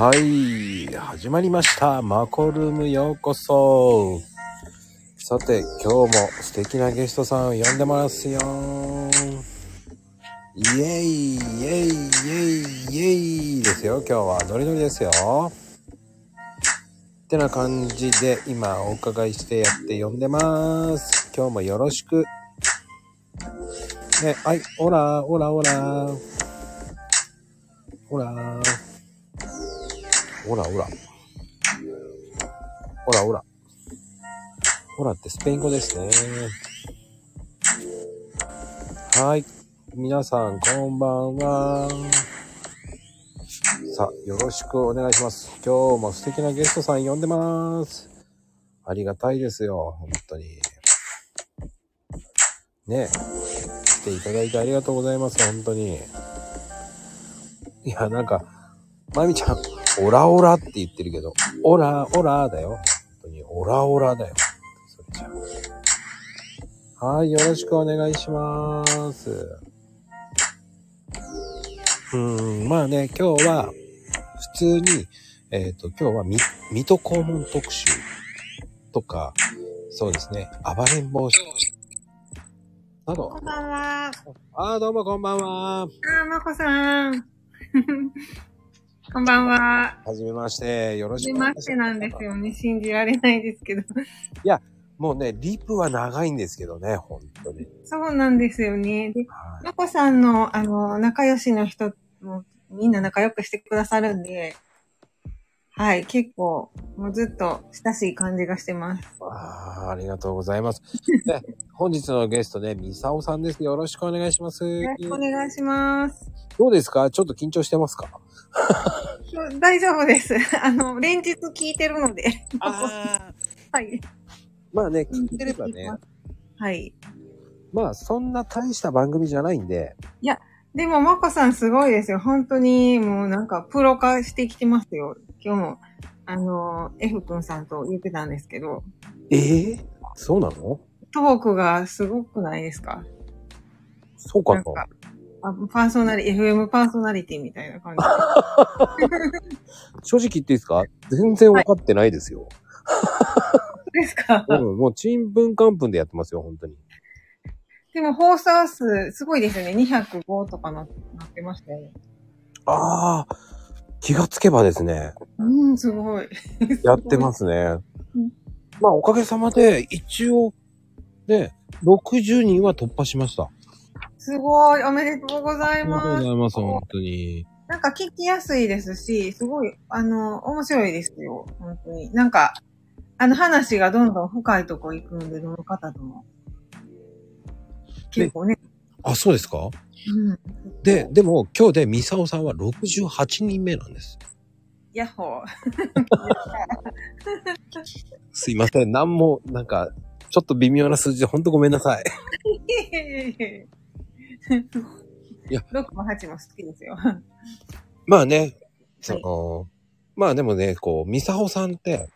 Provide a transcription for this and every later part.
はい、始まりました。マコルームようこそ。さて、今日も素敵なゲストさんを呼んでますよ。イエイ、イエイ、イエイ、イエイですよ。今日はノリノリですよ。ってな感じで今お伺いしてやって呼んでます。今日もよろしく。ね、はい、オラ、オラ、オラ。Hola. Hola, hola. Hola, hola. Hola ってスペイン語ですね。はい。皆さん、こんばんは。さあ、よろしくお願いします。今日も素敵なゲストさん呼んでます。ありがたいですよ、本当に。ね、来ていただいてありがとうございます、本当に。いや、なんか、まみちゃん、オラオラって言ってるけど、オラ、オラだよ。本当に、オラオラだよ。それじゃあ。はい、よろしくお願いします。うーん、まあね、今日は、普通に、えっ、と、今日はみ、水戸黄門特集とか、そうですね、暴れん坊などこん、ばんは。あーどうもこんばんは。あー、まこさん。こんばんは。はじめまして、よろはしじめましてくお願いしまなんですよね。信じられないですけど。もうね、リプは長いんですけどね、本当に。そうなんですよね。で、はいまこさんの、あの、仲良しの人も、みんな仲良くしてくださるんで、はい、結構、もうずっと親しい感じがしてます。あーありがとうございます。で 本日のゲストね、ミサオさんです。よろしくお願いします。よろしくお願いします。どうですか？ちょっと緊張してますか？大丈夫です。あの、連日聞いてるので。ああ。はい。まあね、聞いてればね、はい。まあそんな大した番組じゃないんで、でも、まこさんすごいですよ。本当に、もうなんか、プロ化してきてますよ。今日も、あの、F 君さんと言ってたんですけど、ええそうなの？トークがすごくないですか？そうかななんか、あパーソナリ、FM パーソナリティみたいな感じ。正直言っていいですか？全然分かってないですよ。ですか？うん、もうちんぷんかんぷんでやってますよ、本当に。でも放送数、すごいですよね。205とかななってましたよね。ああ、気がつけばですね、うん、すごい。やってますねうん。まあおかげさまで、一応、ね、60人は突破しました。すごい。おめでとうございありがとうごます。ざいます、本当に。なんか聞きやすいですし、すごい、あの、面白いですよ。本当に。なんか、あの話がどんどん深いとこ行くんで、どの方とも。結構ね。あ、そうですか？うん。で、でも今日でミサオさんは68人目なんです。ヤッホー。すいません。なんも、なんか、ちょっと微妙な数字で本当ごめんなさい。いや6も8も好きですよ。まあね、その、まあでもね、こう、ミサオさんって、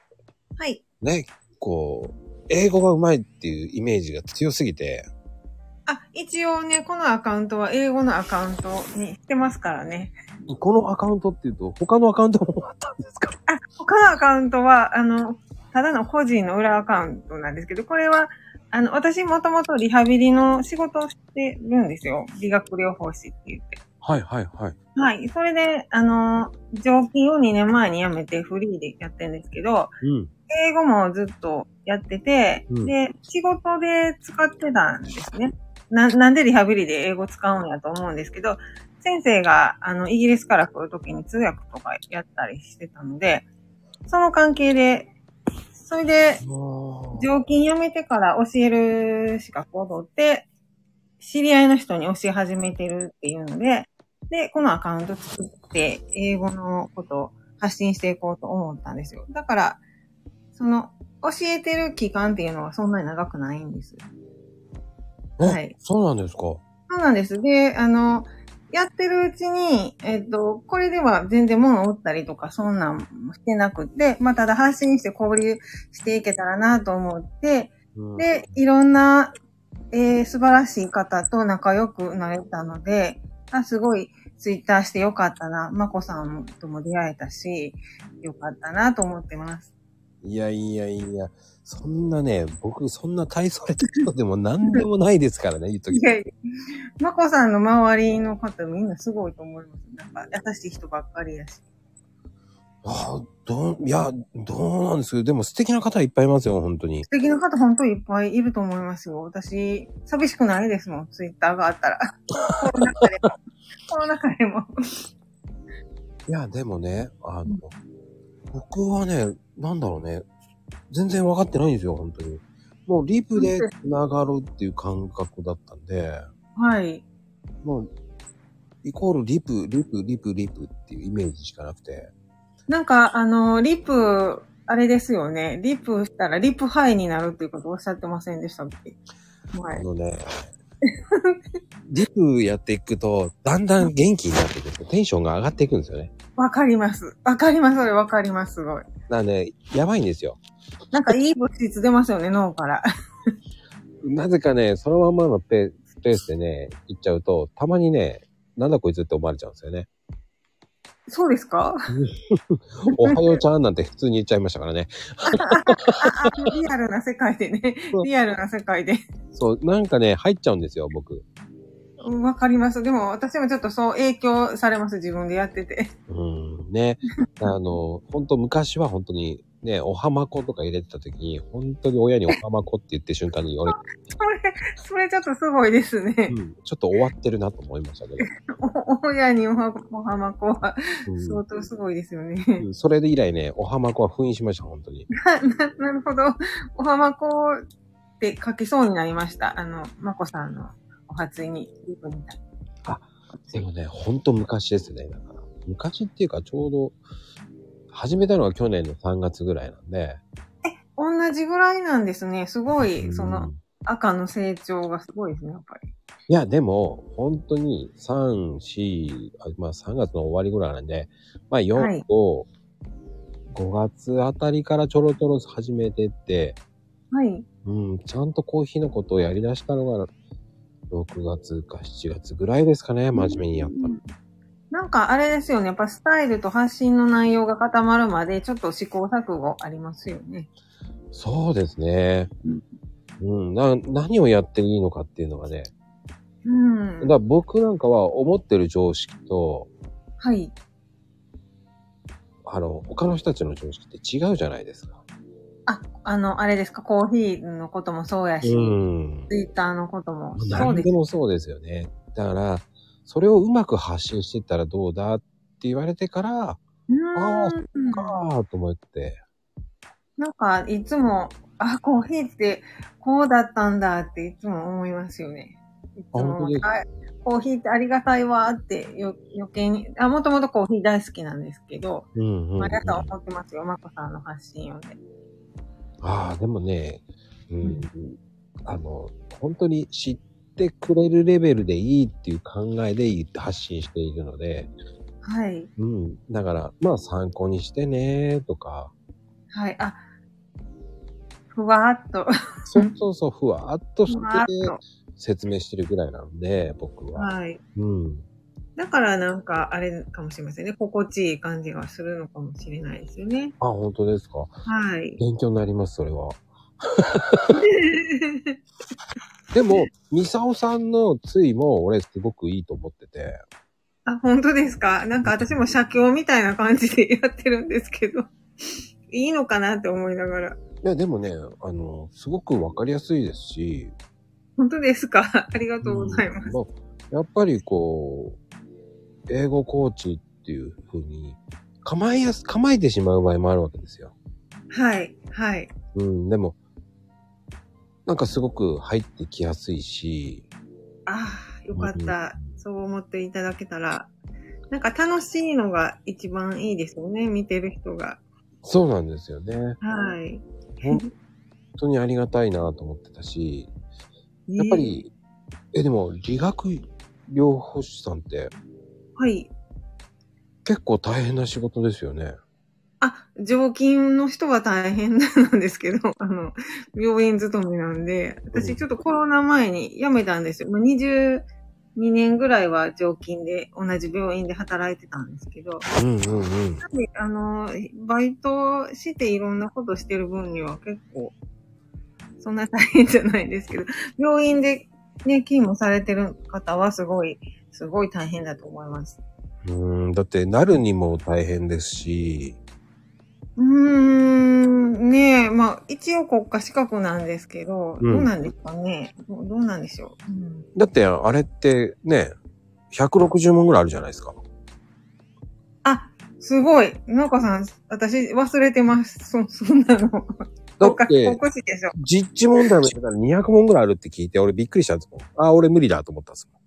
はい。ね、こう、英語が上手いっていうイメージが強すぎて、あ、一応ね、このアカウントは英語のアカウントにしてますからね。このアカウントっていうと、他のアカウントもあったんですか？あ、他のアカウントは、あの、ただの個人の裏アカウントなんですけど、これは、あの、私もともとリハビリの仕事をしてるんですよ。理学療法士って言って。はいはいはい。はい。それで、あの、常勤を2年前に辞めてフリーでやってるんですけど、うん。英語もずっとやってて、うんで、仕事で使ってたんですね。な、なんでリハビリで英語使うんやと思うんですけど、先生が、あの、イギリスから来るときに通訳とかやったりしてたので、その関係で、それで、常勤辞めてから教える資格を取って、知り合いの人に教え始めてるっていうので、で、このアカウント作って、英語のことを発信していこうと思ったんですよ。だから、その、教えてる期間っていうのはそんなに長くないんです。えはいそうなんですか？そうなんです。で、あの、やってるうちに、えっと、これでは全然物を売ったりとか、そんなんもしてなくって、まあ、ただ発信して交流していけたらなと思って、うんで、いろんな、えー素晴らしい方と仲良くなれたので、あ、すごいツイッターしてよかったな。まこさんとも出会えたし、よかったなと思ってます。いやいやいや、そんなね、僕そんな大それた人でも何でもないですからね、言うときい。やいや、まこさんの周りの方みんなすごいと思います。なんか優しい人ばっかりやし。ああ、どう、いや、どうなんですけど、でも素敵な方いっぱいいますよ、本当に。素敵な方本当にいっぱいいると思いますよ。私、寂しくないですもん、ツイッターがあったら。コロナ禍でも。コロナ禍でも。いや、でもね、あの、僕はね、なんだろうね、全然分かってないんですよ、本当に。もうリプで繋がるっていう感覚だったんで、はい。もう、イコールリプ、リプ、リプ、リプっていうイメージしかなくて。なんか、あの、リプ、あれですよね。リプしたらリプハイになるっていうことおっしゃってませんでしたっけ？はい。あのね、リプやっていくと、だんだん元気になっていくんですよ。テンションが上がっていくんですよね。わかります。わかります。それわかります。すごい。だからね、やばいんですよ。なんかいい物質出ますよね、脳から。なぜかね、そのままのペペースでね、行っちゃうと、たまにね、なんだこいつって思われちゃうんですよね。そうですか？おはようちゃんなんて普通に言っちゃいましたからね。リアルな世界でね。リアルな世界で。そう、なんかね、入っちゃうんですよ、僕。うんわかります。でも私もちょっとそう影響されます。自分でやってて。うん、ね。あの、本当昔は本当に、ね、おはまことか入れてた時に、本当に親におはまこって言って瞬間に、俺、それ、それちょっとすごいですねう。ん、ちょっと終わってるなと思いましたけど。お親におはおはまこはうん相当すごいですよね。うんそれで以来ね、おはまこは封印しました、本当に。な、ななるほど。おはまこって書きそうになりました。あの、まこさんのお初に。リプみたいでもね、ほんと昔ですね。だから昔っていうか、ちょうど、始めたのが去年の3月ぐらいなんで。同じぐらいなんですね。すごい、そうんの、赤の成長がすごいですね、やっぱり。いや、でも、本当に3、4、あまあ3月の終わりぐらいなんで、まあ4、はい5、5月あたりからちょろちょろ始めてって、はい。うん、ちゃんとコーヒーのことをやり出したのが、6月か7月ぐらいですかね、真面目にやったの。なんかあれですよね。やっぱスタイルと発信の内容が固まるまでちょっと試行錯誤ありますよね。そうですね。うん、な、何をやっていいのかっていうのがね。うんだか。ら僕なんかは思ってる常識と、はい。あの、他の人たちの常識って違うじゃないですか。あ、あの、あれですか、コーヒーのこともそうやし、うん。ツイッターのこともそう何で。ですもそうですよね。だから、それをうまく発信していったらどうだって言われてから、うーんあかーと思って。なんか、いつも、あ、コーヒーってこうだったんだっていつも思いますよね。いつもコーヒーってありがたいわってよ余計に、あ、もともとコーヒー大好きなんですけど、うんうん、うん。思ってますよ、まこさんの発信をね。ああ、でもね、うん、うんあの、本当に知ってくれるレベルでいいっていう考えで発信しているので、はい。うん。だから、まあ参考にしてねとか、はい。あ、ふわーっと、そうそうそう、ふわっとしてっ説明してるぐらいなんで、僕と。は。はい。うん。だからなんか、あれかもしれませんね。心地いい感じがするのかもしれないですよね。あ、本当ですか？はい。勉強になります、それは。でも、ミサオさんのついも俺すごくいいと思ってて。あ、本当ですか？なんか私も写経みたいな感じでやってるんですけど、いいのかなって思いながら。いや、でもね、あの、すごくわかりやすいですし、本当ですか？ありがとうございます。うんまあやっぱりこう、英語コーチっていう風に、構えやす、構えてしまう場合もあるわけですよ。はい、はい。うん、でも、なんかすごく入ってきやすいし、ああ、よかった。そう思っていただけたら。なんか楽しいのが一番いいですよね、見てる人が。そうなんですよね。はい。本当にありがたいなと思ってたし、やっぱり、え、でも理学療法士さんってはい。結構大変な仕事ですよね。あ、常勤の人は大変なんですけど、あの、病院勤めなんで、私ちょっとコロナ前に辞めたんですよ。まあ、20 2年ぐらいは常勤で同じ病院で働いてたんですけど、うんうんうん。であの、バイトしていろんなことしてる分には結構、そんな大変じゃないですけど、病院でね、勤務されてる方はすごい、すごい大変だと思います。うん、だって、なるにも大変ですし、うーん、ねえ、まあ、一応国家資格なんですけど、うんどうなんですかねどうどうなんでしょう、うんだって、あれってね、160問ぐらいあるじゃないですか。あ、すごい。のこさん、私忘れてます。そ、そんなの。だ国家って、国士でしょ。実地問題もしたら200問ぐらいあるって聞いて、俺びっくりしたんですもん。あ、俺無理だと思ったんですもん。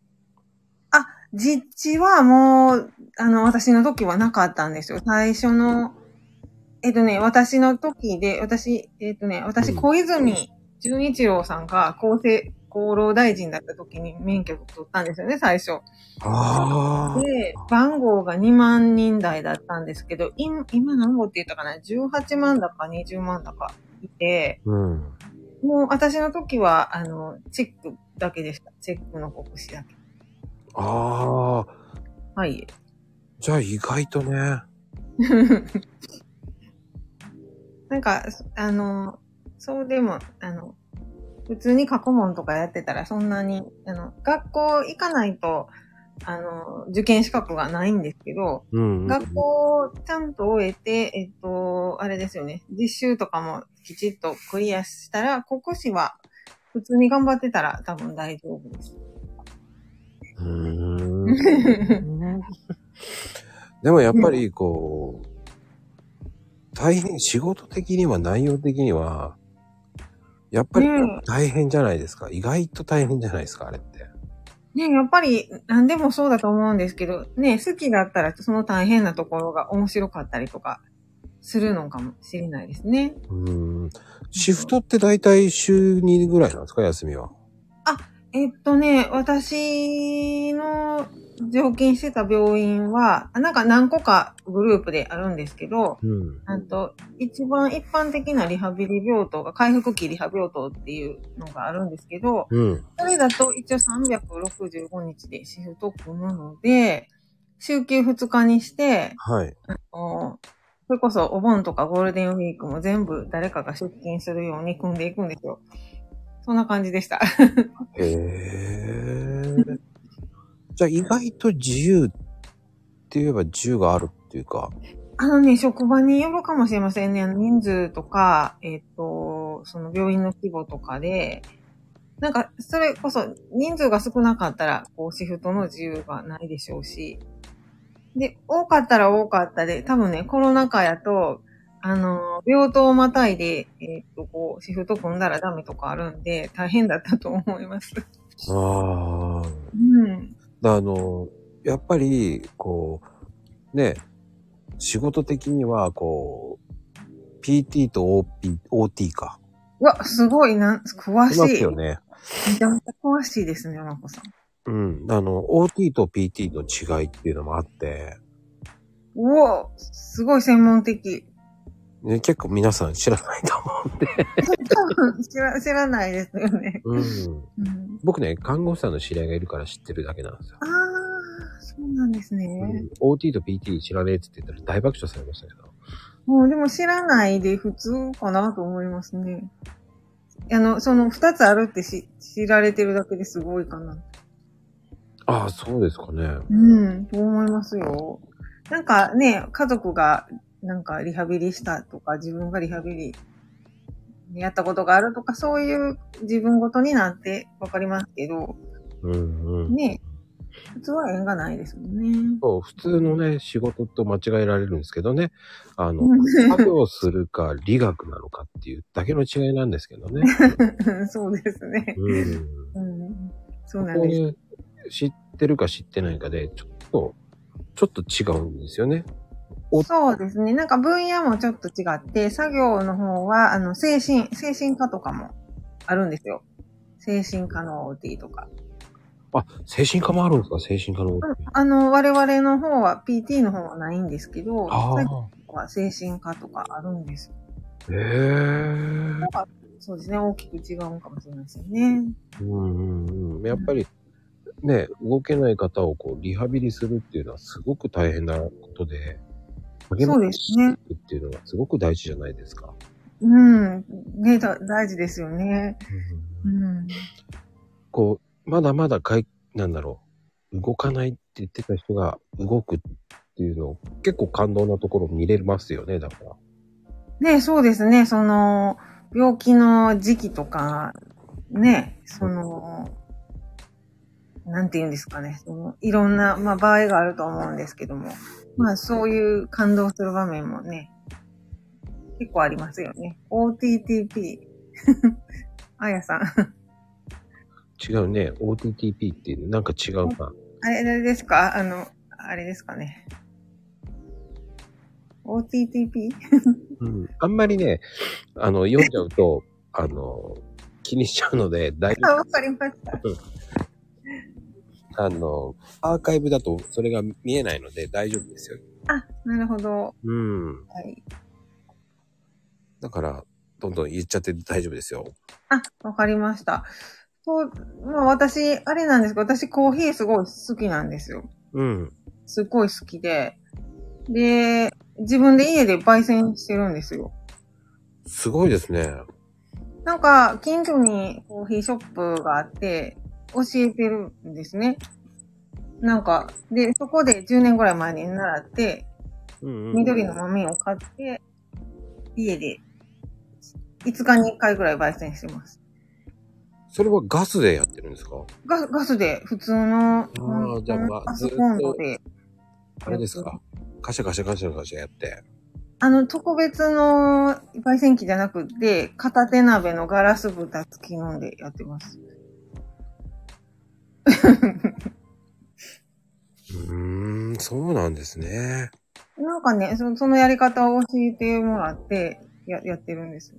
実地はもう、あの、私の時はなかったんですよ。最初の、えっとね、私の時で、私、えっとね、私、うん小泉純一郎さんが厚生、厚労大臣だった時に免許を取ったんですよね、最初。ああ。で、番号が2万人台だったんですけど、今、今何号って言ったかな ?18 万だか20万だかいて、うん。もう私の時は、あの、チェックだけでした。チェックの国試だけ。ああ。はい。じゃあ意外とね。なんか、あの、そうでも、あの、普通に過去問とかやってたらそんなに、あの、学校行かないと、あの、受験資格がないんですけど、うん、うん。学校をちゃんと終えて、えっと、あれですよね、実習とかもきちっとクリアしたら、国試は普通に頑張ってたら多分大丈夫です。うーん。でもやっぱりこう、大変、仕事的には内容的には、やっぱりうん大変じゃないですか。意外と大変じゃないですか、あれって。ねやっぱり何でもそうだと思うんですけど、ね好きだったらその大変なところが面白かったりとかするのかもしれないですね。うーん。シフトって大体週2ぐらいなんですか、休みは。えっとね、私の常勤してた病院は、なんか何個かグループであるんですけど、うん。あと、一番一般的なリハビリ病棟が回復期リハ病棟っていうのがあるんですけど、うん。それだと一応365日でシフト組むので、週休2日にして、はい。おそれこそお盆とかゴールデンウィークも全部誰かが出勤するように組んでいくんですよ。そんな感じでした。へえ。じゃあ意外と自由って言えば自由があるっていうか。あのね、職場によるかもしれませんね。人数とか、えっ、と、その病院の規模とかで、なんか、それこそ人数が少なかったら、こう、シフトの自由がないでしょうし、で、多かったら多かったで、多分ね、コロナ禍やと、あの、病棟をまたいで、えっ、と、こう、シフト組んだらダメとかあるんで、大変だったと思います。ああ。うん。だあの、やっぱり、こう、ね、仕事的には、こう、PT と OP、OT か。うわ、すごいな、詳いますしい。よね。めちゃめちゃ詳しいですね、まこさん。うん。あの、OT と PT の違いっていうのもあって、うおすごい専門的。ね、結構皆さん知らないと思うんで。知ら知らないですよね。うん。うん、僕ね、看護師さんの知り合いがいるから知ってるだけなんですよ。ああ、そうなんですうね。ん、OT と PT 知らねえって言ったら大爆笑されましたけど。もうでも知らないで普通かなと思いますね。あの、その二つあるってし知られてるだけですごいかな。ああ、そうですかね。うん、と思いますよ。なんかね、家族がなんかリハビリしたとか、自分がリハビリやったことがあるとか、そういう自分ごとになってわかりますけど、うんうん。ね、普通は縁がないですもんね。そう、普通のね、仕事と間違えられるんですけどね。あの、うん作業するか理学なのかっていうだけの違いなんですけどね。そうですね。うん。うん、そうこなんです。こで知ってるか知ってないかで、ちょっと、ちょっと違うんですよね。おそうですね。なんか分野もちょっと違って、作業の方は、あの、精神、精神科とかもあるんですよ。精神科の OT とか。あ、精神科もあるんですか？精神科の。あの、我々の方は、PT の方はないんですけど、あ作業は精神科とかあるんです。あ。へえ。そうですね。大きく違うかもしれないですよね。うんうんうん。やっぱり、ね、動けない方をこう、リハビリするっていうのはすごく大変なことで、そうですね。っていうのはすごく大事じゃないですか。うん。ね、だ大事ですよね。うん。こう、まだまだかい、なんだろう、動かないって言ってた人が動くっていうの、結構感動なところ見れますよね、だから。ね、そうですね。その、病気の時期とか、ね、その、なんて言うんですかね。そのいろんな、まあ、場合があると思うんですけども、まあ、そういう感動する場面もね、結構ありますよね。OTTP。あやさん。違うね、OTTP っていう、なんか違うな。あれ、あれですか？あの、あれですかね。OTTP? うん。あんまりね、あの、読んじゃうと、あの、気にしちゃうので、大丈 あ、わかりました。夫。あの、アーカイブだとそれが見えないので大丈夫ですよ。あ、なるほど。うん。はい。だから、どんどん言っちゃって大丈夫ですよ。あ、わかりました。そう、まあ私、あれなんですけど、私コーヒーすごい好きなんですよ。うん。すっごい好きで。で、自分で家で焙煎してるんですよ。すごいですね。なんか、近所にコーヒーショップがあって、教えてるんですね。なんか、で、そこで10年ぐらい前に習って、うん、うん。緑の豆を買って、家で、5日に1回ぐらい焙煎してます。それはガスでやってるんですか？ガガスで、普通の、ーじゃあまあパソコンロで、あれですか？カシャカシャカシャカシャやって。あの、特別の焙煎機じゃなくて、片手鍋のガラス蓋付きのでやってます。うーん、そうなんですね。なんかねそ、そのやり方を教えてもらって、や、やってるんです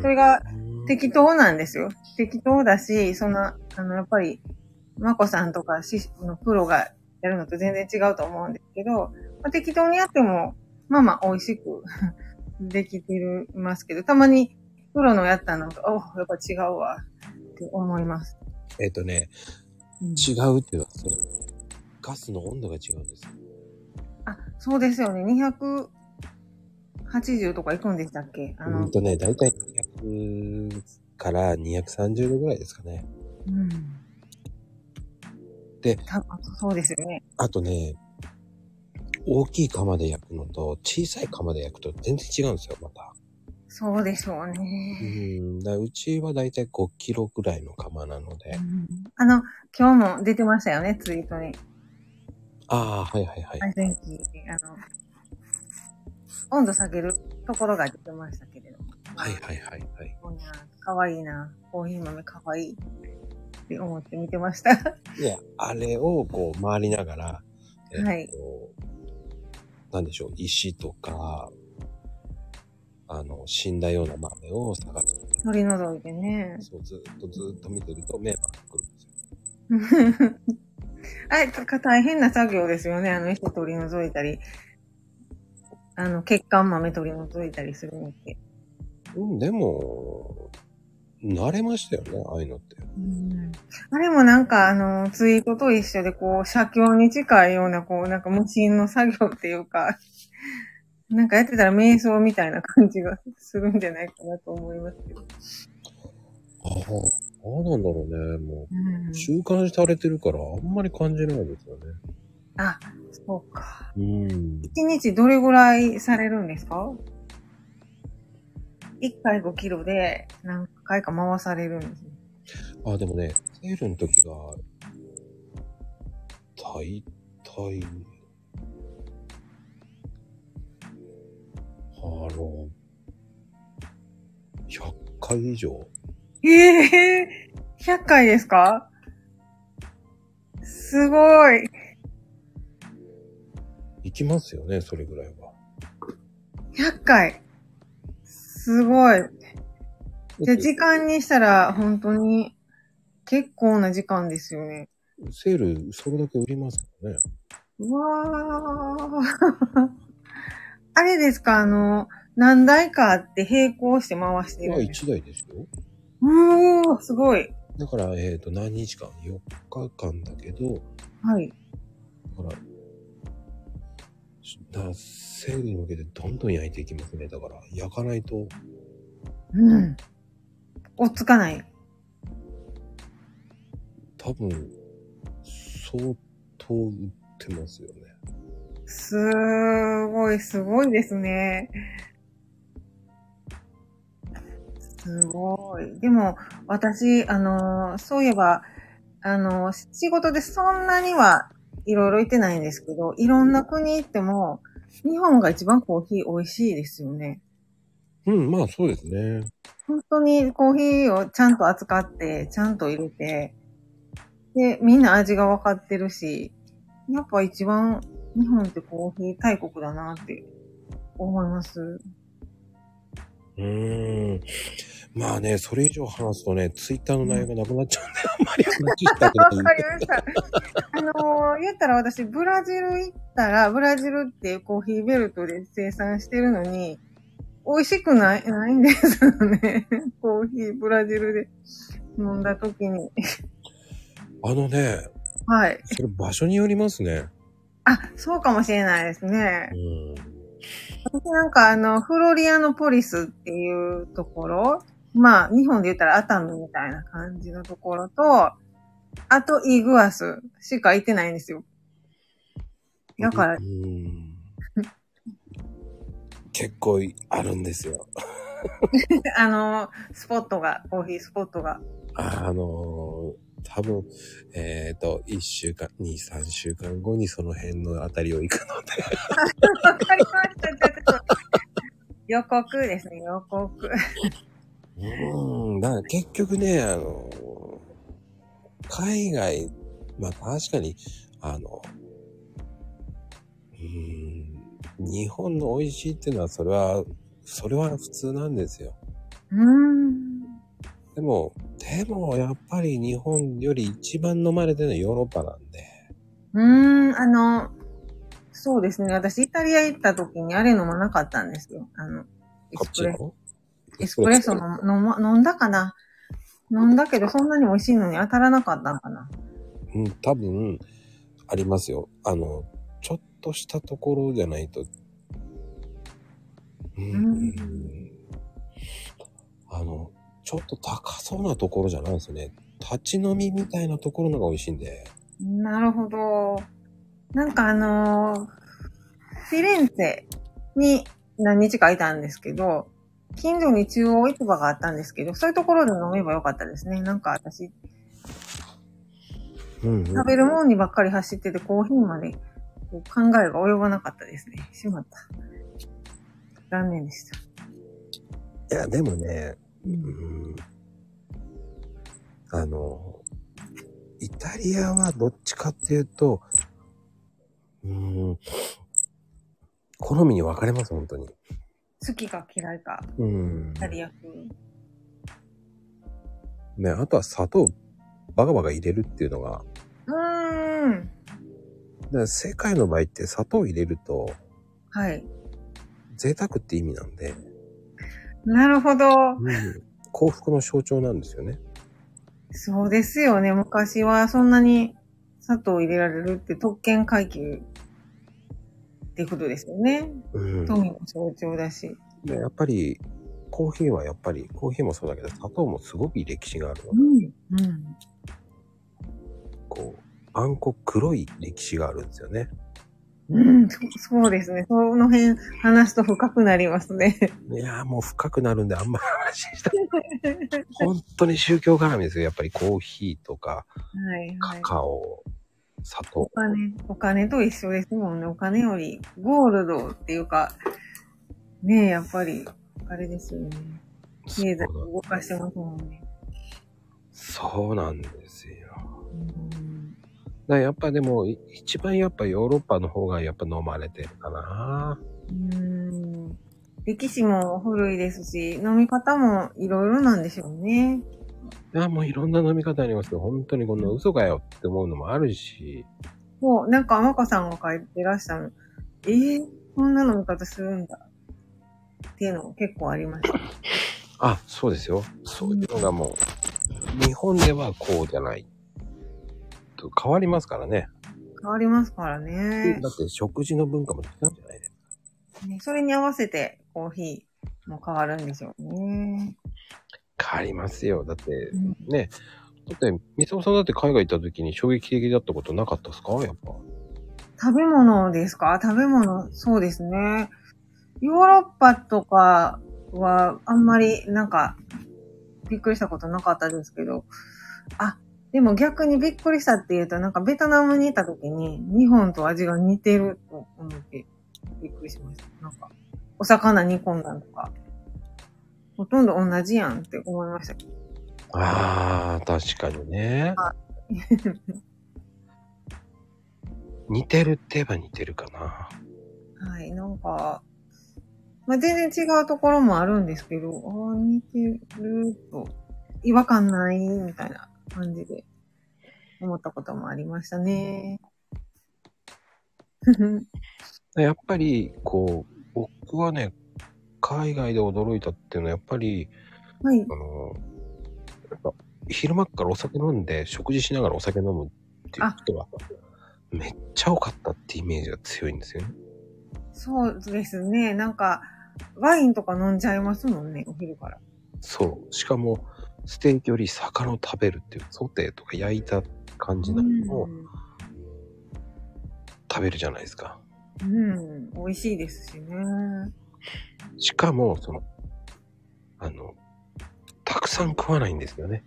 それがうん適当なんですよ。適当だし、そんな、あの、やっぱり、まこさんとかしのプロがやるのと全然違うと思うんですけど、まあ、適当にやっても、まあまあ美味しく できてるますけど、たまにプロのやったのと、おやっぱ違うわ、って思います。えっ、とね、うん違うっていうのは、それガスの温度が違うんです。あ、そうですよね。280とか行くんでしたっけ？あのうん、とね、だいたい200から230度ぐらいですかね。うん。でたそうですよね。あとね、大きい釜で焼くのと小さい釜で焼くと全然違うんですよ、また。そうでしょううね。ん、だうちはだいたい5キロぐらいの釜なので。うんあの、今日も出てましたよね、ツイートに。ああ、はいはいはい。配線機、あの、温度下げるところが出てましたけれども。はいはいはいはい。かわいいな、コーヒー豆かわいいって思って見てました。いや、あれをこう回りながら、えっと、はいなんでしょう、石とか、あの、死んだような豆を探して、取り除いてね。そうずっとずっと見てると目がくるんですよ。あれ、か大変な作業ですよね。あの、石取り除いたり、あの、血管豆取り除いたりするのって。うん、でも、慣れましたよね、ああいうのって。うんあれもなんか、あの、ツイートと一緒で、こう、写経に近いような、こう、なんか無心の作業っていうか、なんかやってたら瞑想みたいな感じがするんじゃないかなと思いますけど。ああ、そうなんだろうね。もうんう、習慣されてるから、あんまり感じないですよね。あ、そうか。うん。一日どれぐらいされるんですか ?1 回5キロで何回か回されるんですね。あ、でもね、セールの時が、大体、の、100回以上。ええー、100回ですか？すごい。行きますよね、それぐらいは。100回。すごい。じゃあ時間にしたら本当に結構な時間ですよね。セール、それだけ売りますからね。うわー。あれですか？あの、何台かあって並行して回してるんです1台ですよ。うー、すごい。だから、えっ、と、何日間 ?4 日間だけど、はい。だから、だセールに向けてどんどん焼いていきますね。だから、焼かないと、うん。追っつかない。多分、相当売ってますよね。すごい、すごいですね。すごい。でも、私、あの、そういえば、あの、仕事でそんなにはいろいろ行ってないんですけど、いろんな国行っても、日本が一番コーヒー美味しいですよね。うん、まあそうですね。本当にコーヒーをちゃんと扱って、ちゃんと入れて、で、みんな味が分かってるし、やっぱ一番日本ってコーヒー大国だなって思います。うーん。まあね、それ以上話すとね、ツイッターの内容がなくなっちゃうんで、あんまり話したくわない。かりました。あのー言ったら私、ブラジル行ったら、ブラジルってコーヒーベルトで生産してるのに、美味しくない、ないんですよね。コーヒー、ブラジルで飲んだ時に。あのね、はい。それ場所によりますね。あ、そうかもしれないですねう。ん。私なんかあの、フロリアノポリスっていうところ、まあ、日本で言ったら熱海みたいな感じのところと、あとイグアスしか行ってないんですよ。だからう、ん。結構あるんですよ。あの、スポットが、コーヒースポットが。あの多分、えっ、と、1週間、2、3週間後にその辺のあたりを行くので。わかりました。ちょっと予告ですね、予告。うん。だから結局ね、あの海外、まあ確かに、あの、うん、日本の美味しいっていうのは、それは、それは普通なんですよ。うーん。でも、でも、やっぱり日本より一番飲まれてるのはヨーロッパなんで。うーん、あの、そうですね。私、イタリア行った時にあれ飲まなかったんですよ。あの、エスプレッソ。のエスプレッソの飲ま飲んだかな？飲んだけど、そんなに美味しいのに当たらなかったのかな？うん、多分、ありますよ。あの、ちょっとしたところじゃないと。うん。うんあの、ちょっと高そうなところじゃないですよね。立ち飲みみたいなところのが美味しいんで。なるほど。なんかあのーフィレンツェに何日かいたんですけど、近所に中央市場があったんですけど、そういうところで飲めばよかったですね。なんか私、うん、うん。食べるもんにばっかり走ってて、コーヒーまで考えが及ばなかったですね。しまった。残念でした。いや、でもね、うん。あの、イタリアはどっちかっていうと、うん、好みに分かれます、本当に。好きか嫌いか、うんイ。タリア風。ね、あとは砂糖バカバカ入れるっていうのが、うーん。世界の場合って砂糖入れるとはい。贅沢って意味なんで、なるほど。うん、幸福の象徴なんですよね。そうですよね。昔はそんなに砂糖入れられるって特権階級ってことですよね。うん。富の象徴だし。でやっぱり、コーヒーはやっぱり、コーヒーもそうだけど、砂糖もすごく歴史があるので、ん。うん。こう、あんこ黒い歴史があるんですよね。うん、そそうですね。その辺話すと深くなりますね。いやーもう深くなるんであんまり話したい。本当に宗教絡みですよ。やっぱりコーヒーとか、はい、はカい。カオ、砂糖。お金、お金と一緒ですもんね。お金よりゴールドっていうか、ねえ、やっぱり、あれですよね。経済を動かしてますもんね。そうなんですよ。うんやっぱでも、い一番やっぱヨーロッパの方がやっぱ飲まれてるかな。うん歴史も古いですし、飲み方もいろいろなんでしょうね。いや、もういろんな飲み方ありますけど、本当にこんな嘘かよって思うのもあるし、もう、なんか、甘子さんが書いてらしたの。えー、こんな飲み方するんだ。っていうのも結構ありました。あ、そうですよ。そういうのがもう、日本ではこうじゃない。と変わりますからね。変わりますからねだ。って食事の文化も違うんじゃないですか。ねそれに合わせてコーヒーも変わるんでしょうね。変わりますよ。だって、うんね。だって、みさおさんだって海外行った時に衝撃的だったことなかったですか？やっぱ。食べ物ですか？食べ物、そうですね。ヨーロッパとかはあんまりなんかびっくりしたことなかったですけど、あ、でも逆にびっくりしたっていうとなんかベトナムにいた時に日本と味が似てると思ってびっくりしました。なんかお魚煮込んだんとか。ほとんど同じやんって思いましたけど。ああ、確かにね。似てるって言えば似てるかな。はい、なんか、まあ、全然違うところもあるんですけど、ああ、似てると、違和感ないみたいな感じで思ったこともありましたね。やっぱり、こう、僕はね、海外で驚いたっていうのは、やっぱり、はいあ。の、やっぱ昼間っからお酒飲んで、食事しながらお酒飲むっていう人が、めっちゃ多かったってイメージが強いんですよね。そうですね。なんか、ワインとか飲んじゃいますもんね、お昼から。そう。しかも、ステーキより魚を食べるっていう、ソテーとか焼いた感じなのを食べるじゃないですか。うん、うん、美味しいですしね。しかも、その、あの、たくさん食わないんですよね。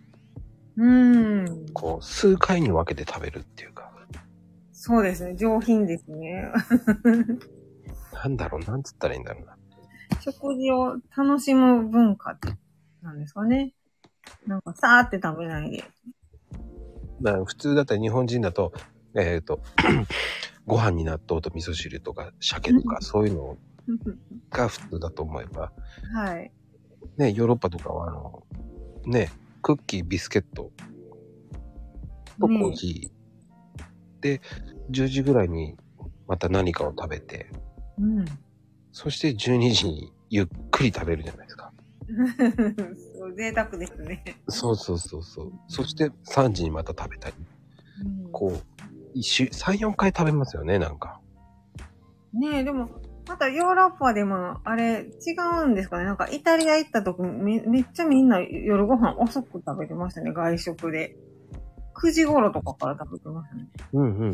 うん。こう、数回に分けて食べるっていうか、そうですね。上品ですね。なんだろう、なんつったらいいんだろうな。食事を楽しむ文化なんですかね。なんか、さーって食べないで。だから普通だったら日本人だと、えっ、と、ご飯に納豆と味噌汁とか鮭とかうんそういうのが普通だと思えば、はい。ね、ヨーロッパとかはあの、ね、クッキー、ビスケットとコーヒー、で、10時ぐらいにまた何かを食べて、うん。そして12時にゆっくり食べるじゃないですか。そう贅沢ですね。そうそうそうそう。そして3時にまた食べたり、うんこう、一週、3、4回食べますよね、なんか。ねえ、でも、またヨーロッパでも、あれ、違うんですかねなんかイタリア行った時め、めっちゃみんな夜ご飯遅く食べてましたね、外食で。9時頃とかから食べてましたね。うんうん。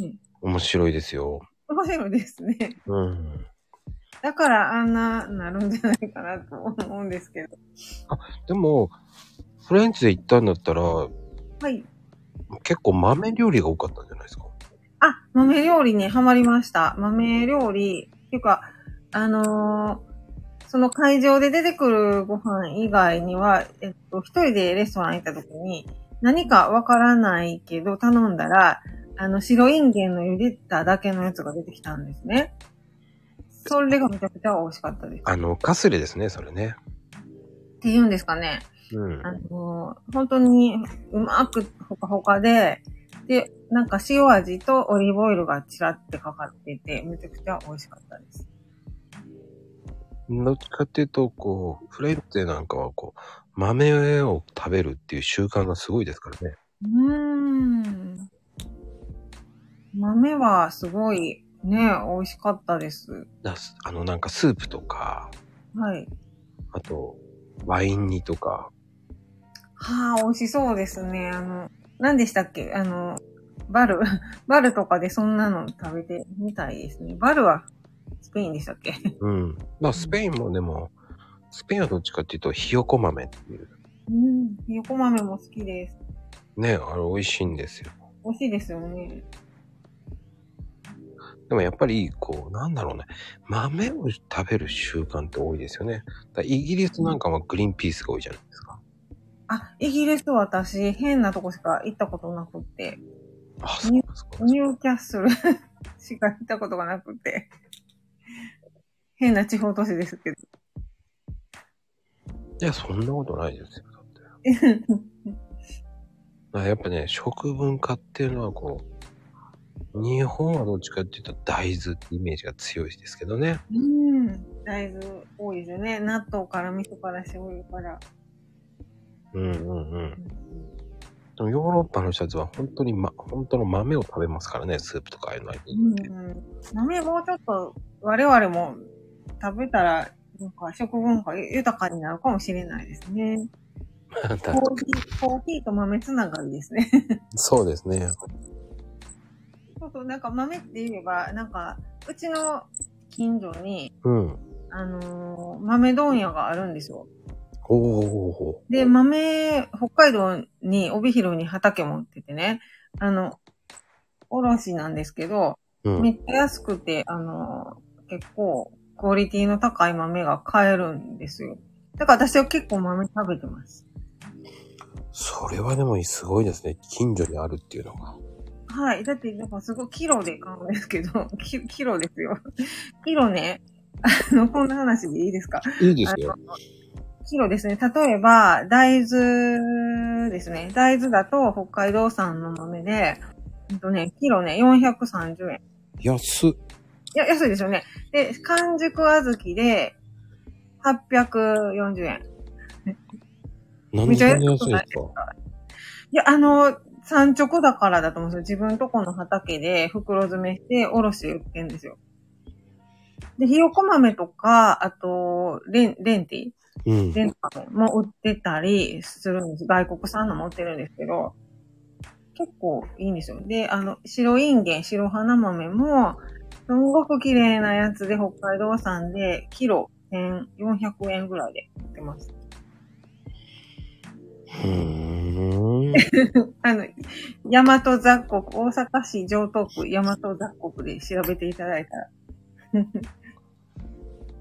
ね面白いですよ。面白いですね。うん。だからあんななるんじゃないかなと思うんですけど。でも、フレンチで行ったんだったら、はい。結構豆料理が多かったんじゃないですか？あ、豆料理にハマりました。豆料理、っていうか、あのーその会場で出てくるご飯以外には、えっと、一人でレストラン行った時に、何かわからないけど頼んだら、あの、白インゲンの茹でただけのやつが出てきたんですね。それがめちゃくちゃ美味しかったです。あの、カスレですね、それね。っていうんですかね。うん。あの、本当にうまくほかほかで、で、なんか塩味とオリーブオイルがちらってかかってて、めちゃくちゃ美味しかったです。どっちかっていうと、こう、フレンチなんかはこう、豆を食べるっていう習慣がすごいですからね。うーん。豆はすごいね、美味しかったです。あの、なんかスープとか、はい。あと、ワイン煮とか、はあ、美味しそうですね。あの、何でしたっけ？あの、バル、バルとかでそんなの食べてみたいですね。バルはスペインでしたっけ？うん。まあ、スペインもでも、スペインはどっちかっていうと、ひよこ豆っていう。うん。横豆も好きです。ね、あれ美味しいんですよ。美味しいですよね。でもやっぱり、こう、なんだろうね。豆を食べる習慣って多いですよね。だイギリスなんかはグリーンピースが多いじゃないですか。あ、イギリス私、変なとこしか行ったことなくって、あ、そうですか。ニューキャッスル しか行ったことがなくて、変な地方都市ですけど。いや、そんなことないですよ。だって。あやっぱね、食文化っていうのはこう、日本はどっちかっていうと大豆ってイメージが強いですけどね。うん。大豆多いですよね。納豆から味噌から醤油から。うんうんうん。でもヨーロッパの人たちは本当にま、本当の豆を食べますからね、スープとかああいうのに。うん。豆もうちょっと我々も食べたら、なんか食文化豊かになるかもしれないですね。コーヒー、コーヒーと豆つながりですね。そうですね。そうそう、なんか豆って言えば、なんか、うちの近所に、うん。あのー豆問屋があるんですよ。おおおで、豆、北海道に、帯広に畑持っててね、あの、おろしなんですけど、うん。めっちゃ安くて、あのー結構、クオリティの高い豆が買えるんですよ。だから私は結構豆食べてます。それはでもすごいですね。近所にあるっていうのが。はい。だって、なんかすごいキロで買うんですけど、キキロですよ。キロね、あの、こんな話でいいですか？いいですよ。キロですね。例えば、大豆ですね。大豆だと北海道産の豆で、ほんとね、キロね、430円。安っ。いや、安いですよね。で、完熟小豆で、840円。なんでそんな安いんですか？いや、あの、産直だからだと思うんですよ。自分とこの畑で袋詰めして、おろし売ってんですよ。で、ひよこ豆とか、あと、レン、レンティうん。レン豆も売ってたりするんです。外国産のも売ってるんですけど、結構いいんですよ。で、あの、白インゲン、白花豆も、すんごく綺麗なやつで北海道産で、キロ1400円ぐらいで売ってます。うーん。あの、大和雑国、大阪市城東区大和雑国で調べていただいたら。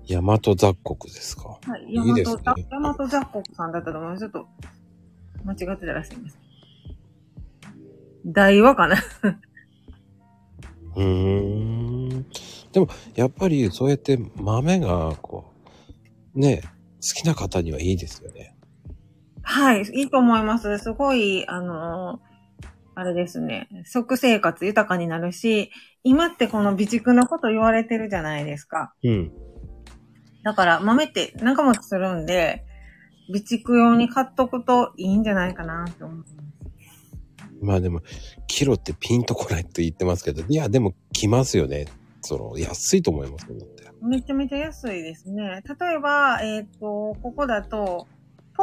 大和雑国ですか？はい、いいですね大和大和雑国さんだったと思います。ちょっと、間違ってたらしいんです。大和かな？うーん。でも、やっぱりそうやって豆が、こう、ね、好きな方にはいいですよね。はい、いいと思います。すごい、あのーあれですね、食生活豊かになるし、今ってこの備蓄のこと言われてるじゃないですか。うん。だから豆って長持ちするんで、備蓄用に買っとくといいんじゃないかなと思います。まあでも、キロってピンとこないと言ってますけど、いや、でも来ますよね。その、安いと思いますよ、だって。めちゃめちゃ安いですね。例えば、えっ、と、ここだと、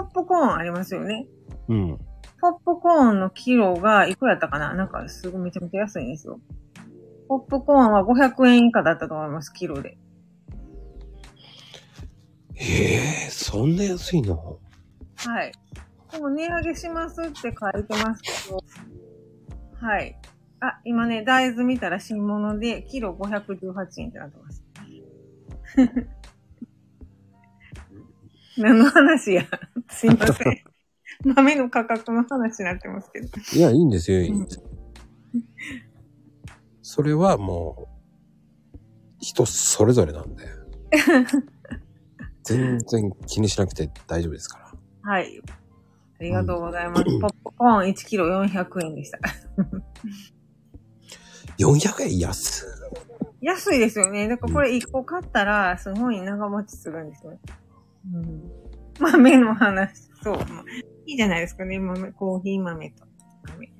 ポップコーンありますよね。うん。ポップコーンのキロがいくらやったかな？なんかすごいめちゃめちゃ安いんですよ。ポップコーンは500円以下だったと思います、キロで。ええそんな安いの？はい。でも値上げしますって書いてますけど、はい。あ、今ね、大豆見たら新物で、キロ518円ってなってます。何の話やすいません。豆の価格の話になってますけど。いや、いいんですよ、いいんですよ。それはもう、人それぞれなんで。全然気にしなくて大丈夫ですから。はい。ありがとうございます。ポップコーン1キロ400円でした。400円安安いですよね。だからこれ1個買ったら、すごい長持ちするんですよね。うん。豆の話、そう。まあいいじゃないですかね。豆、コーヒー豆と豆。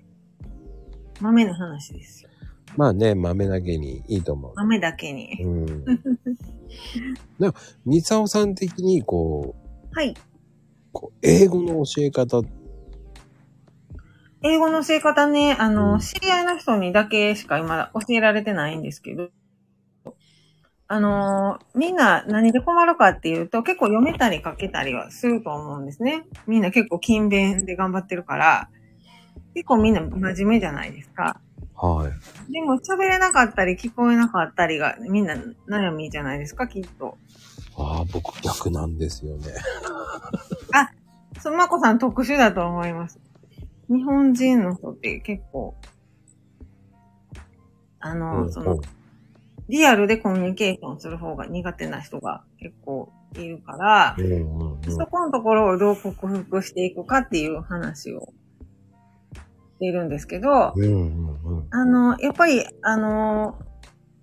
豆の話ですよ。まあね、豆だけにいいと思豆だけに。う。うん。でも、みさおさん的に、こう、はい。こう英語の教え方、英語の教え方ね、あの、うん知り合いの人にだけしか今教えられてないんですけど、あの、みんな何で困るかっていうと、結構読めたり書けたりはすると思うんですね。みんな結構勤勉で頑張ってるから、結構みんな真面目じゃないですか。はい。でも喋れなかったり聞こえなかったりがみんな悩みじゃないですか、きっと。ああ、僕逆なんですよね。そう、まこさん特殊だと思います。日本人の人って結構、あの、うんその、リアルでコミュニケーションする方が苦手な人が結構いるから、うんうんうんそこのところをどう克服していくかっていう話をしているんですけど、うんうんうん。あの、やっぱり、あの、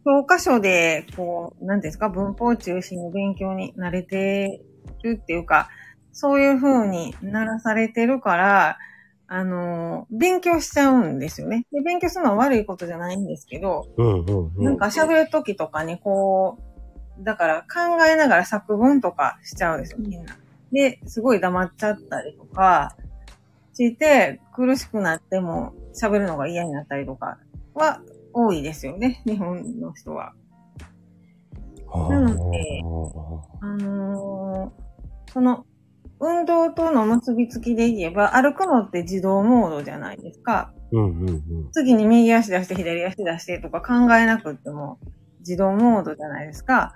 教科書で、こう、なんていうんですか、文法を中心の勉強に慣れてるっていうか、そういう風にならされてるから、あの、勉強しちゃうんですよね。で、勉強するのは悪いことじゃないんですけど、うんうんうん。なんか喋るときとかにこう、だから考えながら作文とかしちゃうんですよ、みんな。で、すごい黙っちゃったりとかして、苦しくなっても喋るのが嫌になったりとかは多いですよね、日本の人は。なのであのーその、運動との結びつきで言えば、歩くのって自動モードじゃないですか。うんうんうん。次に右足出して左足出してとか考えなくっても自動モードじゃないですか。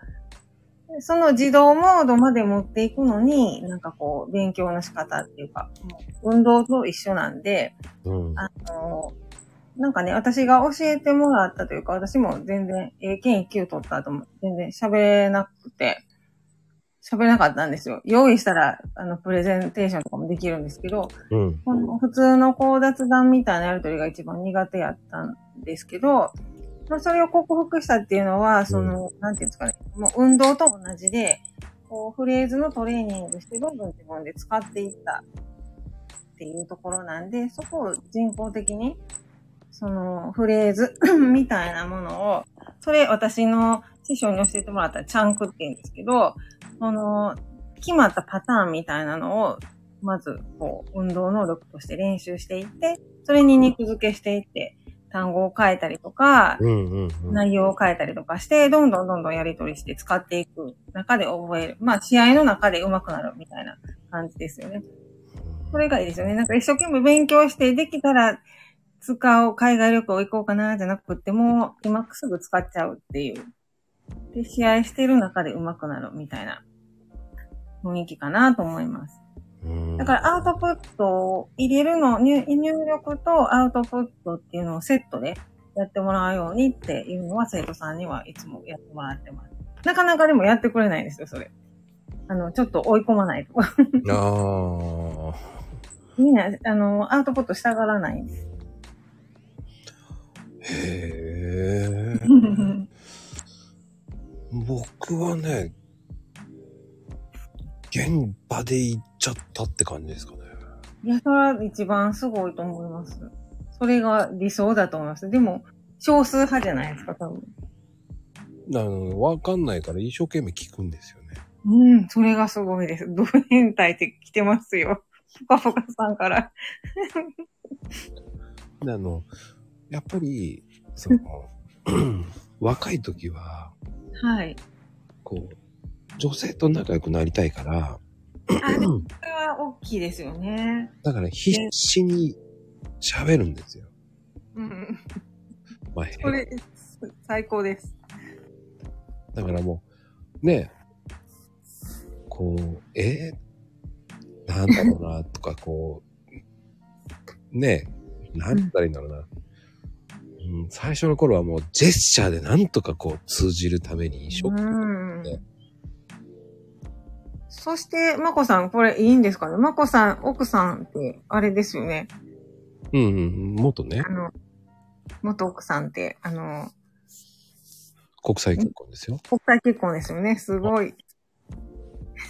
でその自動モードまで持っていくのに、なんかこう、勉強の仕方っていうか、運動と一緒なんで、うん。あのなんかね、私が教えてもらったというか、私も全然、英検1級取った後も全然喋れなくて、喋れなかったんですよ。用意したら、あの、プレゼンテーションとかもできるんですけど、うん。この普通のこう雑談みたいなやりとりが一番苦手やったんですけど、まあ、それを克服したっていうのは、その、なんていうんですかね、もう運動と同じで、こうフレーズのトレーニングしてどんどん自分で使っていったっていうところなんで、そこを人工的に、そのフレーズ みたいなものを、それ私の師匠に教えてもらったチャンクって言うんですけど、その、決まったパターンみたいなのをまず、こう、運動能力として練習していって、それに肉付けしていって、単語を変えたりとか、うんうんうん。内容を変えたりとかして、どんどんどんどんやり取りして使っていく中で覚える。まあ、試合の中で上手くなるみたいな感じですよね。これがいいですよね。なんか一生懸命勉強して、できたら使おう、海外旅行行こうかな、じゃなくっても、今すぐ使っちゃうっていう。で、試合してる中で上手くなるみたいな雰囲気かなと思います。うんだからアウトプットを入れるの、入入力とアウトプットっていうのをセットでやってもらうようにっていうのは生徒さんにはいつもやってもらってます。なかなかでもやってくれないんですよ、それ。あの、ちょっと追い込まないと。ああ。みんな、あの、アウトプットしたがらないんです。へえ。僕はね、現場で行っちゃったって感じですかね。いや、それは一番すごいと思います。それが理想だと思います。でも、少数派じゃないですか、多分。あの、わかんないから一生懸命聞くんですよね。うん、それがすごいです。ド変態って来てますよ。ぽかぽかさんから。であの、やっぱり、その、若い時は、はい。こう、女性と仲良くなりたいから、あ、れは大きいですよね。だから必死に喋るんですよ。うん。まあ、それ、最高です。だからもう、ねこう、え？ーなんだろうな、とか、こう、ねなんだったらいいんだろうな。うん、最初の頃はもうジェスチャーでなんとかこう通じるために一生懸命うんね。そして、まこさん、これいいんですかね？まこさん、奥さんって、あれですよね。うんうん、もっとねあ、の、元奥さんって、あの、国際結婚ですよ。国際結婚ですよね。すごい。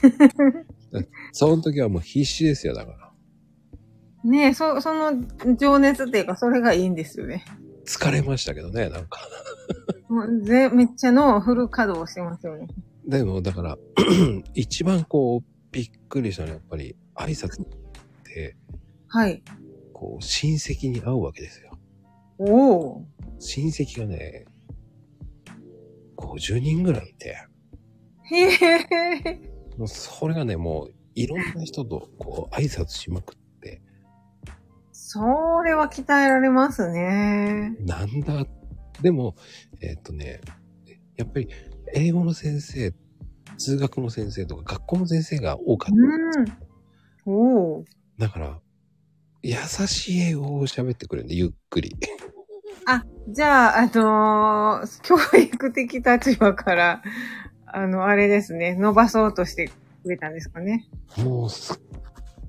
その時はもう必死ですよ、だから。ねえ、そ、その情熱っていうか、それがいいんですよね。疲れましたけどね、なんか。もうぜめっちゃ脳フル稼働してますよね。でも、だから、一番こう、びっくりしたのはやっぱり挨拶って、はい。こう、親戚に会うわけですよ。おお。親戚がね、50人ぐらいいて、へえ。もうそれがね、もう、いろんな人と、こう、挨拶しまくって、それは鍛えられますね。なんだ、でも、えっとね、やっぱり、英語の先生、通学の先生とか、学校の先生が多かった。うん。おお。だから、優しい英語を喋ってくれるんで、ゆっくり。あ、じゃあ、あのー教育的立場から、あの、あれですね、伸ばそうとしてくれたんですかね。もう、すっ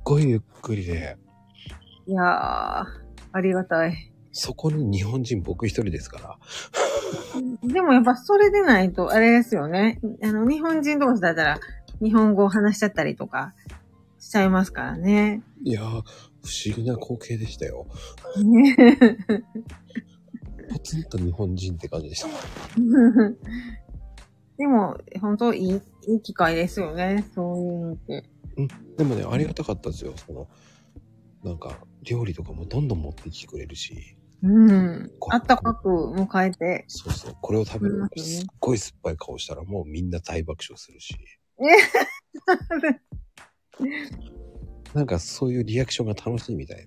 ごいゆっくりで、いやー、ありがたい。そこに日本人僕一人ですから。でもやっぱそれでないと、あれですよね。あの、日本人同士だったら、日本語を話しちゃったりとか、しちゃいますからね。いやー、不思議な光景でしたよ。ね ポツンと日本人って感じでした。でも、本当いい、いい機会ですよね。そういうのって。でもね、ありがたかったですよ。その、なんか、料理とかもどんどん持ってきてくれるし、うん。あったかく迎えて。そうそう、これを食べるのうんすっごい酸っぱい顔したらもうみんな大爆笑するし、なんかそういうリアクションが楽しいみたいで。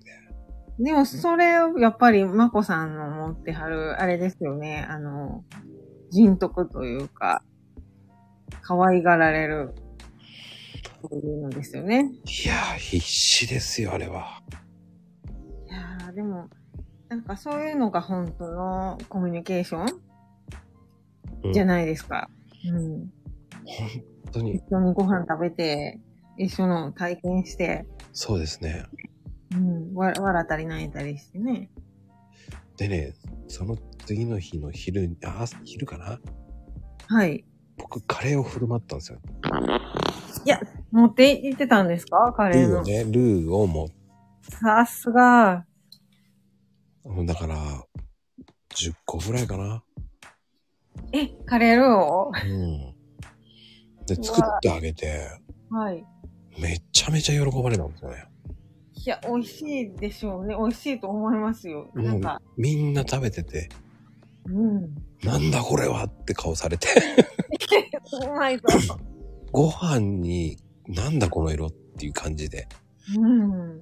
でも、それを、やっぱり、まこさんの持ってはる、あれですよね。あの、人徳というか、可愛がられる、そういうのですよね。いやー、必死ですよ、あれは。いやー、でも、なんかそういうのが本当のコミュニケーションうんじゃないですか。うん。本当に、一緒にご飯食べて、一緒の体験して、そうですね。うん、わ笑ったり泣いたりしてね。でね、その次の日の昼に、あ、朝昼かな？はい。僕、カレーを振る舞ったんですよ。いや、持って行ってたんですか？カレーの。ルーをね、ルーをもさすが。う、だから、10個ぐらいかな。え、カレールーをうん。で、作ってあげて、はい。めちゃめちゃ喜ばれたんですよね。いや、美味しいでしょうね。美味しいと思いますよ。なんか、みんな食べてて、うん。なんだこれはって顔されて、うまいぞ。ご飯に、なんだこの色っていう感じで、うん。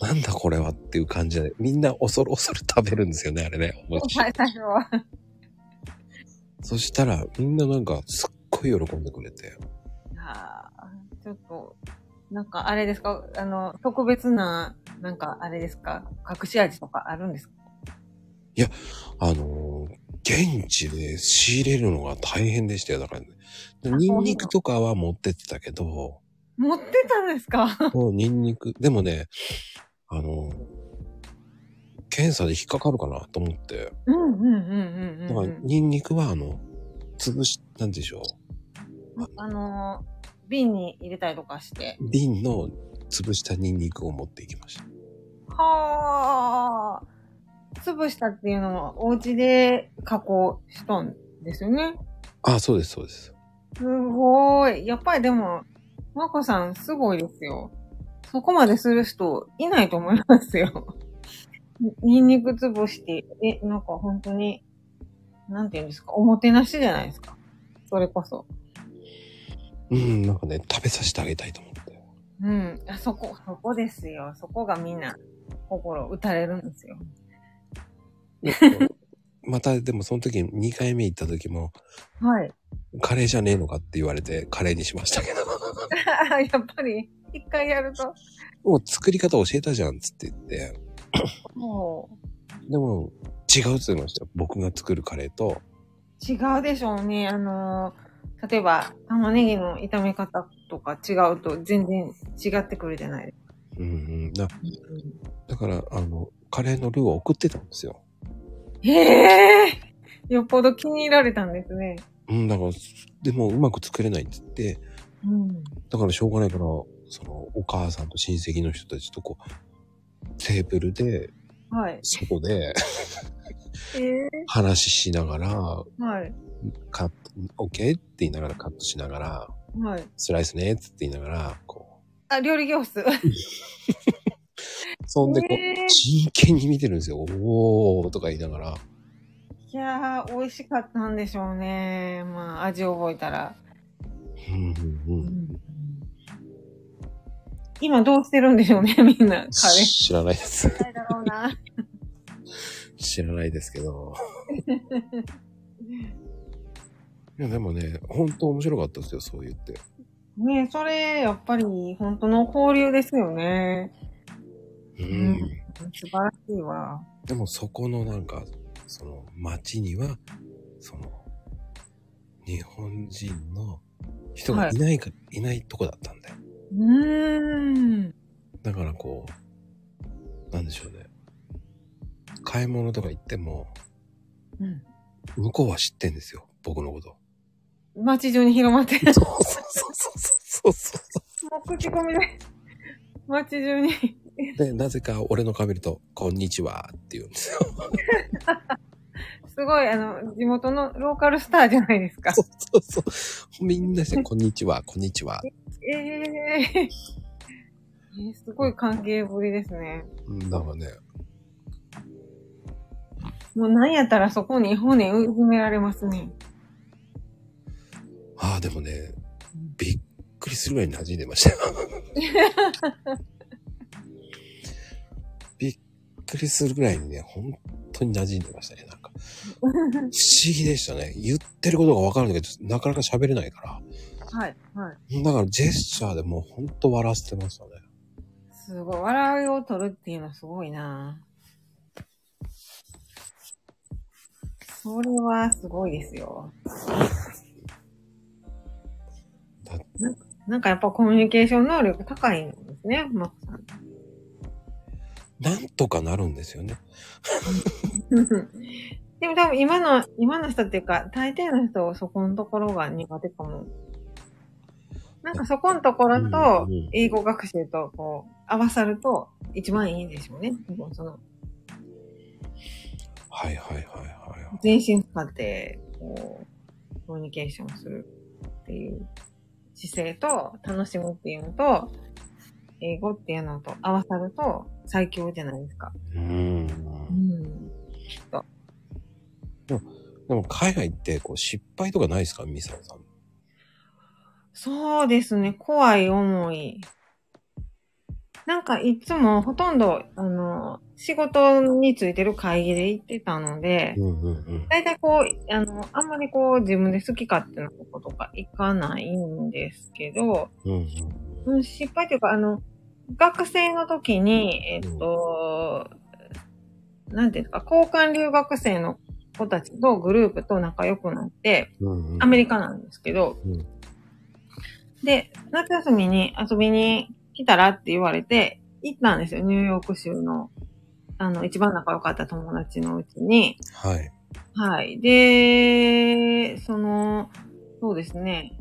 なんだこれはっていう感じで、みんな恐る恐る食べるんですよね、あれね。お餅はい、最初は。そしたら、みんななんか、すっごい喜んでくれて。あーちょっと、なんかあれですか？あの、特別な、なんかあれですか？隠し味とかあるんですか？あのー現地で仕入れるのが大変でしたよ。だから、ね、ニンニクとかは持ってってたけど、持ってたんですか？もうニンニク、でもね、あのー検査で引っかかるかなと思って、うんうんうんうんだからうんうん。ニンニクはあの、潰し、なんでしょあのー、瓶に入れたりとかして。う。瓶の潰したニンニクを持っていきました。はあ。潰したっていうのは、お家で加工したんですよね。あ、そうです、そうです。すごい。やっぱりでも、まこさんすごいですよ。そこまでする人いないと思いますよ。ニンニク潰して、え、なんか本当に、なんて言うんですか、おもてなしじゃないですか。それこそ。うん、なんかね、食べさせてあげたいと思って。うん。あそこ、そこですよ。そこがみんな、心打たれるんですよ。また、でもその時、2回目行った時も、はい。カレーじゃねえのかって言われて、カレーにしましたけど。やっぱり、一回やると、もう作り方教えたじゃん、つって言って。もでも、違うって言いましたよ。僕が作るカレーと、う、違うでしょうね。あのー、例えば、玉ねぎの炒め方とか違うと全然違ってくるじゃないですか。うんうん。だだから、あの、カレーのルーを送ってたんですよ。へえよっぽど気に入られたんですね。うん、だから、でもうまく作れないって言って、うん。だからしょうがないから、その、お母さんと親戚の人たちとこう、テーブルで、はい。外でええ話しながら、はい。カット、オッケーって言いながらカットしながら、はい。スライスね？って言いながら、こあ、料理教室。う、そんでこう、えー真剣に見てるんですよ。おーとか言いながら。いやー、美味しかったんでしょうね。まあ、味覚えたら。うんうんうん。今どうしてるんでしょうね、みんな。カレー。知らないです。ないだろうな。知らないですけど。いや、でもね、本当面白かったですよ、そう言って。ねそれ、やっぱり、本当の交流ですよね。うん。うん素晴らしいわ。でもそこのなんか、その街には、その、日本人の人がいないか、い、ないとこだったんだよ。うーん。だからこう、なんでしょうね。買い物とか行っても、うん。向こうは知ってんですよ、僕のこと。街中に広まってる。そうそうそうそうそうそう。もう口コミで。街中に。で、なぜか俺の顔見ると、こんにちはって言うんですよ。すごい、あの、地元のローカルスターじゃないですか。そうそうそう。みんなして、こんにちは、こんにちは。えええーすごい関係ぶりですね。うんだからね、もうなんやったらそこに骨埋められますね。ああ、でもね、びっくりするぐらいに馴染んでましたよ。くりするぐらいにね、本当に馴染んでましたね、なんか。不思議でしたね。言ってることがわかるんだけど、なかなか喋れないから。はい、はい。だからジェスチャーでもう本当笑わせてましたね。すごい。笑いを取るっていうのはすごいなそれはすごいですよ。だななんかやっぱコミュニケーション能力高いんですね、マコさん。なんとかなるんですよね。でも多分今の、今の人っていうか、大抵の人そこのところが苦手かも。なんかそこのところと英語学習とこう、合わさると一番いいんでしょうね。その、はいはいはいはい。全身使って、こう、コミュニケーションするっていう姿勢と、楽しむっていうのと、英語っていうのと合わさると最強じゃないですか。うーん。うん。でも海外ってこう失敗とかないですか？ミサオさん。そうですね、怖い思い。なんかいつもほとんど、あの、仕事についてる会議で行ってたので。大体こう、あの、あんまりこう自分で好き勝手なこととか行かないんですけど、うんうん。うん失敗というか、あの、学生の時に、えっと、なんていうんですか、交換留学生の子たちとグループと仲良くなって、うんうん、アメリカなんですけど、うんで、夏休みに遊びに来たらって言われて、行ったんですよ、ニューヨーク州の、あの、一番仲良かった友達のうちに。はい。はい。で、その、そうですね。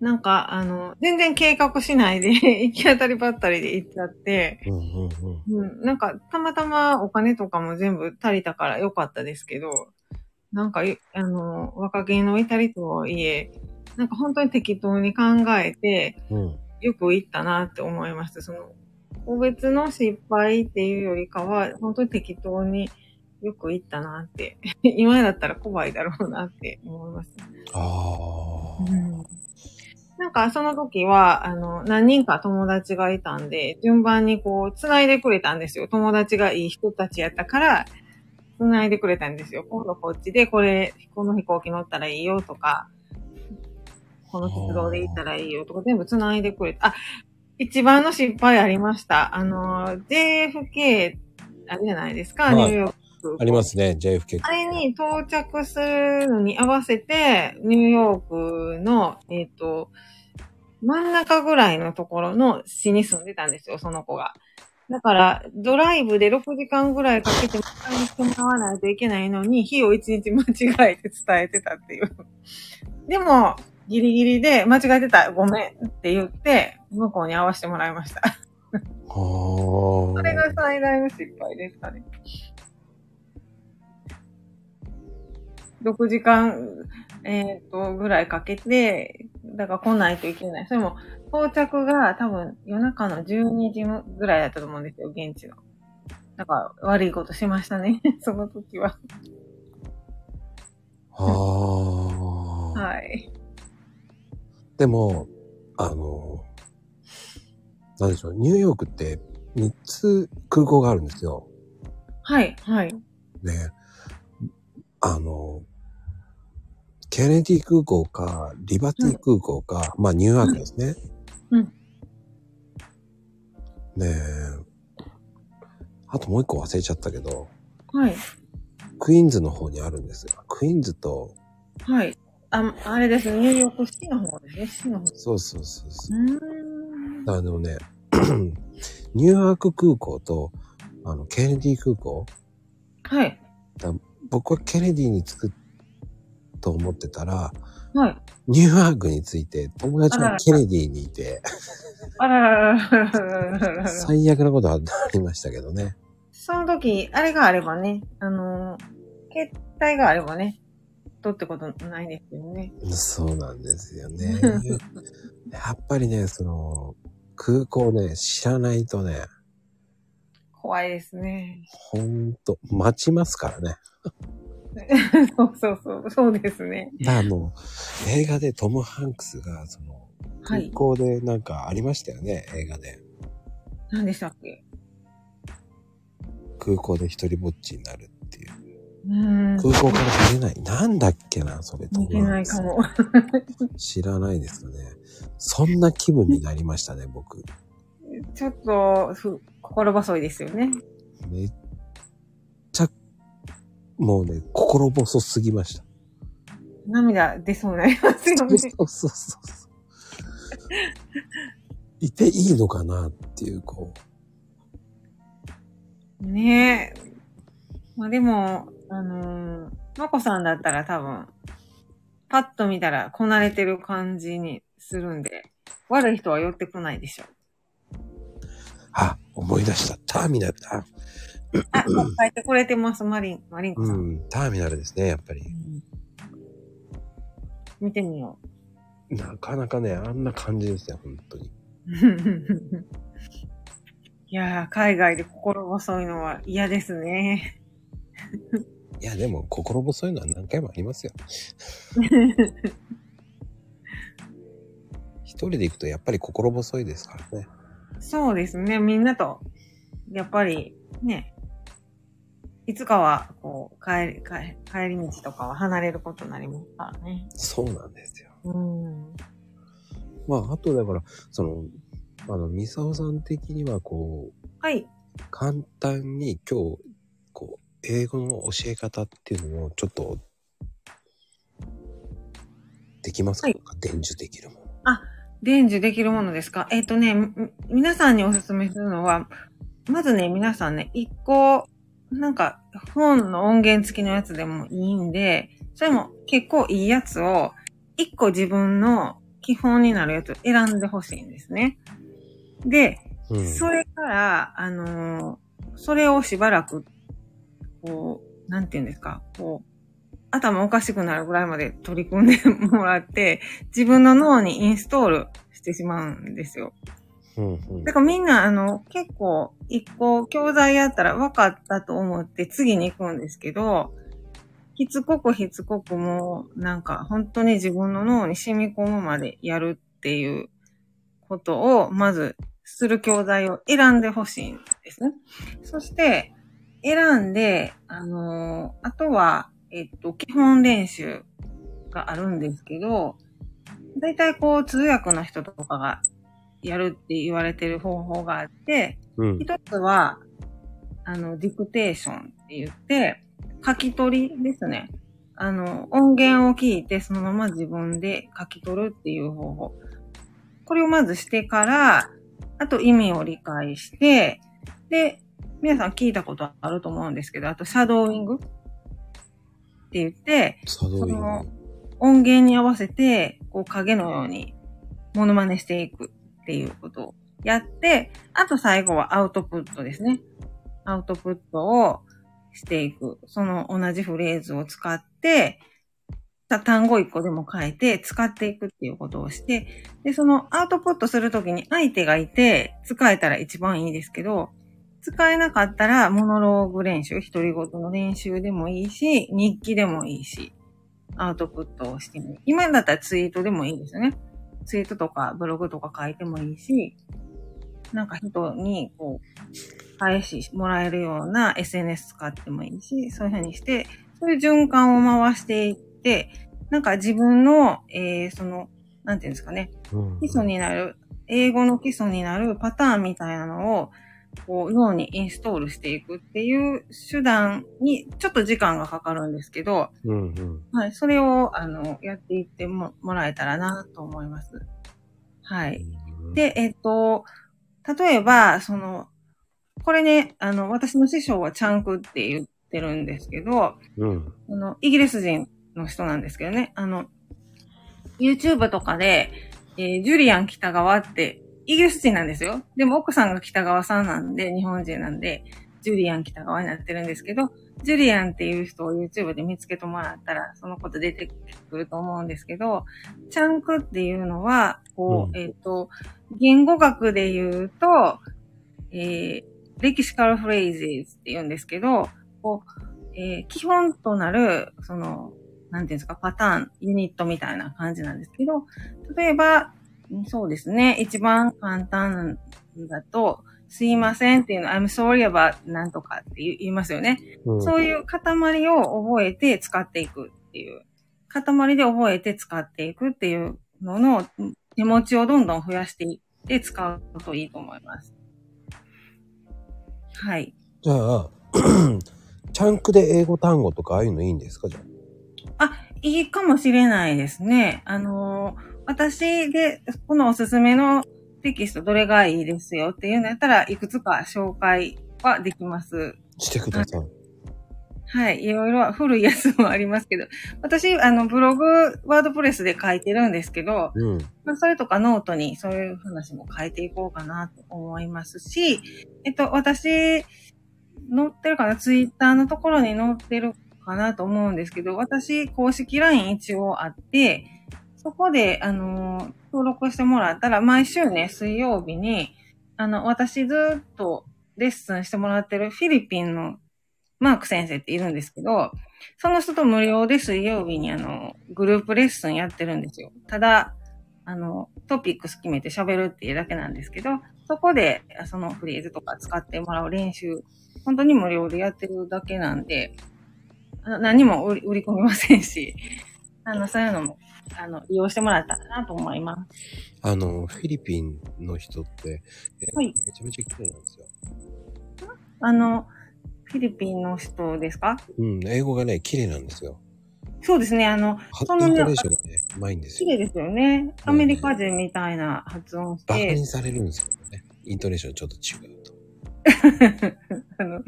なんか、あの、全然計画しないで、行き当たりばったりで行っちゃって、うんうんうん。うん、なんか、たまたまお金とかも全部足りたから良かったですけど、なんか、いあの、若気の至りとはいえ、なんか本当に適当に考えて、うん。よく行ったなって思いました。その、個別の失敗っていうよりかは、本当に適当によく行ったなって、今だったら怖いだろうなって思います。ああ。なんかその時は、あの、何人か友達がいたんで、順番にこう、繋いでくれたんですよ。友達がいい人たちやったから、繋いでくれたんですよ。今度こっちでこれ、この飛行機乗ったらいいよとか、この鉄道で行ったらいいよとか、全部繋いでくれた。あ、一番の失敗ありました。あの、JFK、あれじゃないですか、はいニューヨーク。ありますね、JFK。あれに到着するのに合わせて、ニューヨークの、えっ、と、真ん中ぐらいのところの市に住んでたんですよ、その子が。だから、ドライブで6時間ぐらいかけて迎えに来てもらわないといけないのに、日を1日間違えて伝えてたっていう。でも、ギリギリで間違えてた、ごめんって言って、向こうに合わせてもらいました。それが最大の失敗ですかね。6時間、えっ、と、ぐらいかけて、だから来ないといけない。それも、到着が多分夜中の12時ぐらいだったと思うんですよ、現地の。だから悪いことしましたね、その時は。ああ。はい。でも、あの、なんでしょう、ニューヨークって3つ空港があるんですよ。はい、はい。ね。あの、ケネディ空港か、リバティ空港か、まあニューヨークですね。うんねえ。あともう一個忘れちゃったけど、はい、クイーンズの方にあるんですよ。クイーンズと、はい。あ、あれですね、ニューヨークシティの方ですね、シティの方。そうそうそうそうう。ーん。あのね、ニューヨーク空港と、あの、ケネディ空港。はい。僕はケネディに着くと思ってたら、はい。ニューワークについて友達がケネディにいて、あらららららら。最悪なことはありましたけどね。その時、あれがあればね、あの、携帯があればね、とってことないですよね。そうなんですよね。やっぱりね、その、空港ね、知らないとね。怖いですね。ほんと、待ちますからね。そうそうそう、そうですね。あの、映画でトム・ハンクスが、その、はい。空港でなんかありましたよね、映画で。何でしたっけ？空港で一人ぼっちになるっていう。う。空港から出れない。なんだっけな、それ。ト見てムハンクスないかも。知らないですよね。そんな気分になりましたね、僕。ちょっと、ふ心細いですよね。めっもうね、心細すぎました。涙出そうになりますよそうね。そうそうそう。いていいのかなっていう、こねえ。まあでも、あのー、まこさんだったら多分、パッと見たらこなれてる感じにするんで、悪い人は寄ってこないでしょ。う、あ、思い出した。ターミナルだ。あ、書いてくれてます、マリン、マリンコさ。うんん、ターミナルですね、やっぱり。見てみよなかなかね、あんな感じですよ、本当に。う。いやー、海外で心細いのは嫌ですね。いや、でも、心細いのは何回もありますよ。一人で行くとやっぱり心細いですからね。そうですね、みんなと、やっぱり、ね、いつかは、こう、帰り、帰帰り道とかは離れることになりますからね。そうなんですよ。うん。まあ、あとだから、その、あの、ミサオさん的にはこう、はい。簡単に今日、こう、英語の教え方っていうのをちょっと、できますか、はい伝授できるもの。伝授できるものですか？えっ、とね、み皆さんにおすすめするのは、まずね、皆さんね、一個、なんか、本の音源付きのやつでもいいんで、それも結構いいやつを、一個自分の基本になるやつを選んでほしいんですね。で、うん。それから、あのーそれをしばらく、こう、なんて言うんですか、こう、頭おかしくなるぐらいまで取り組んでもらって、自分の脳にインストールしてしまうんですよ。うんうんだからみんな、あの、結構、一個教材やったら分かったと思って次に行くんですけど、しつこくしつこくもう、なんか本当に自分の脳に染み込むまでやるっていうことを、まず、する教材を選んでほしいんですね。そして、選んで、あのーあとは、えっと、基本練習があるんですけど、だいたいこう、通訳の人とかがやるって言われてる方法があって、うん。一つは、あの、ディクテーションって言って、書き取りですね。あの、音源を聞いてそのまま自分で書き取るっていう方法。これをまずしてから、あと意味を理解して、で、皆さん聞いたことあると思うんですけど、あとシャドーイングって言って、その音源に合わせて、こう影のようにモノマネしていくっていうことをやって、あと最後はアウトプットですね。アウトプットをしていく。その同じフレーズを使って、単語一個でも変えて使っていくっていうことをして、で、そのアウトプットするときに相手がいて使えたら一番いいですけど、使えなかったらモノローグ練習、独り言の練習でもいいし、日記でもいいし、アウトプットをしてみる。今だったらツイートでもいいですよね。ツイートとかブログとか書いてもいいし、なんか人にこう、返しもらえるような SNS 使ってもいいし、そういう風にして、そういう循環を回していって、なんか自分の、えー、その、なんていうんですかね、うん。基礎になる、英語の基礎になるパターンみたいなのを、こう、脳にインストールしていくっていう手段に、ちょっと時間がかかるんですけど、うんうん。はい、それを、あの、やっていってももらえたらなと思います。はい。で、えっと、例えば、その、これね、あの、私の師匠はチャンクって言ってるんですけど、うん。あの、イギリス人の人なんですけどね。あの、YouTube とかで、えージュリアン北川って、イギリス人なんですよ。でも奥さんが北川さんなんで、日本人なんで、ジュリアン北川になってるんですけど、ジュリアンっていう人を YouTube で見つけてもらったら、そのこと出てくると思うんですけど、チャンクっていうのは、こう、うんえっ、と、言語学で言うと、えー、レキシカルフレーズって言うんですけど、こう、えー基本となる、その、なんていうんですか、パターン、ユニットみたいな感じなんですけど、例えば、うんそうですね、一番簡単だと、すいませんっていうの、I'm sorry about なんとかって言いますよね。うんそういう塊を覚えて使っていくっていう。塊で覚えて使っていくっていうのの手持ちをどんどん増やしていって使うといいと思います。はい。じゃあ、チャンクで英語単語とかああいうのいいんですか？じゃあ。いいかもしれないですね。あのー私で、このおすすめのテキストどれがいいですよっていうのやったらいくつか紹介はできます。してください。はい。いろいろ古いやつもありますけど、私、あの、ブログ、 WordPress で書いてるんですけど、うん。まあ、それとかノートにそういう話も書いていこうかなと思いますし、えっと、私、載ってるかな？ツイッターのところに載ってるかなと思うんですけど、私、公式 LINE 一応あって、そこで、あの、登録してもらったら、毎週ね、水曜日に、あの、私ずっとレッスンしてもらってるフィリピンのマーク先生っているんですけど、その人と無料で水曜日にあの、グループレッスンやってるんですよ。ただ、あの、トピックス決めて喋るっていうだけなんですけど、そこでそのフレーズとか使ってもらう練習、本当に無料でやってるだけなんで、何も売り込みませんし、あの、そういうのも、あの、利用してもらったらなと思います。あの、フィリピンの人って、えはいめちゃめちゃ綺麗なんですよ。あの、フィリピンの人ですか？うん、英語がね、綺麗なんですよ。そうですね、あの、そのねうまいんですよ。綺麗ですよね。アメリカ人みたいな発音して、バカにされるんですよね。イントネーションちょっと違うと。あの、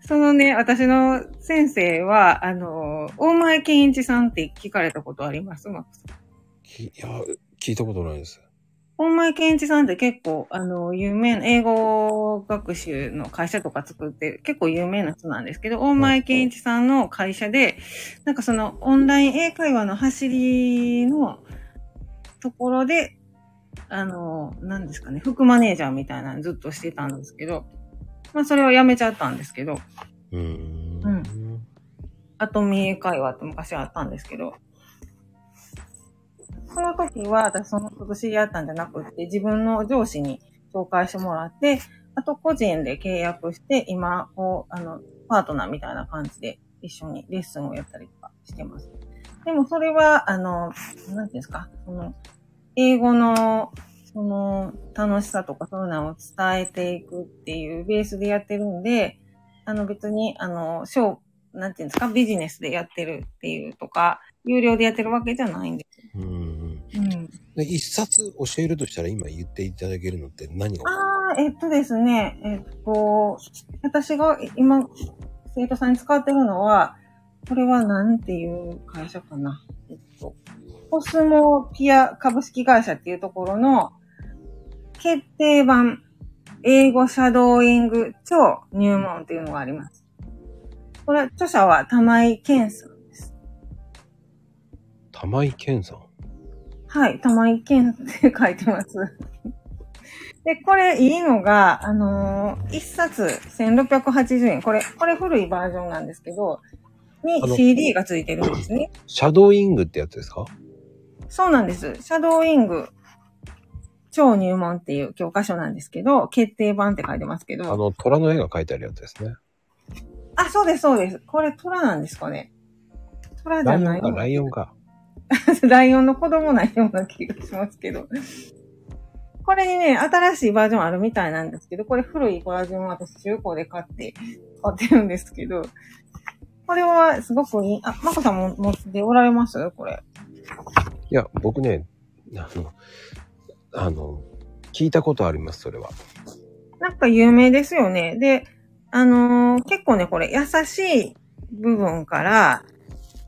そのね、私の先生は、あの、大前健一さんって聞かれたことあります？マックさんきいや、聞いたことないです。大前健一さんって結構、あの、有名な、英語学習の会社とか作って、結構有名な人なんですけど、大前健一さんの会社で、なんかその、オンライン英会話の走りのところで、あの、何ですかね、副マネージャーみたいなのずっとしてたんですけど、まあ、それを辞めちゃったんですけど、うーん。うんアトミー会話って昔あったんですけど、その時は私そのこと知り合ったんじゃなくって、自分の上司に紹介してもらって、あと個人で契約して、今、こう、あの、パートナーみたいな感じで一緒にレッスンをやったりとかしてます。でもそれは、あの、なんていうんですか、その、英語の、その、楽しさとかそういうのを伝えていくっていうベースでやってるんで、あの別に、あの、ショー、なんていうんですか、ビジネスでやってるっていうとか、有料でやってるわけじゃないんです。うんうん。うん。で一冊教えるとしたら今言っていただけるのって何がああ、えっとですね、えっと、私が今、生徒さんに使ってるのは、これはなんていう会社かな。えっと、コスモピア株式会社っていうところの決定版英語シャドーイング超入門っていうのがあります。これ、著者は玉井健さんです。玉井健さん？はい、玉井健って書いてます。で、これいいのが、あのー、一冊1680円。これ、これ古いバージョンなんですけど、に CD がついてるんですね。シャドーイングってやつですか？そうなんです。シャドーイング超入門っていう教科書なんですけど、決定版って書いてますけあど。の、虎の絵が描いてあるやつですね。あ、そうです、そうです。これ虎なんですかね虎じゃないライオンか、ライオンか。ライオンの子供なような気がしますけど。これにね、新しいバージョンあるみたいなんですけど、これ古いバージョンは私中古で買って、買ってるんですけど、これはすごくいい。あ、まこさんも持っておられます？これ。いや、僕ね、あの、あの、聞いたことあります、それは。なんか有名ですよね。で、あのー結構ね、これ優しい部分から、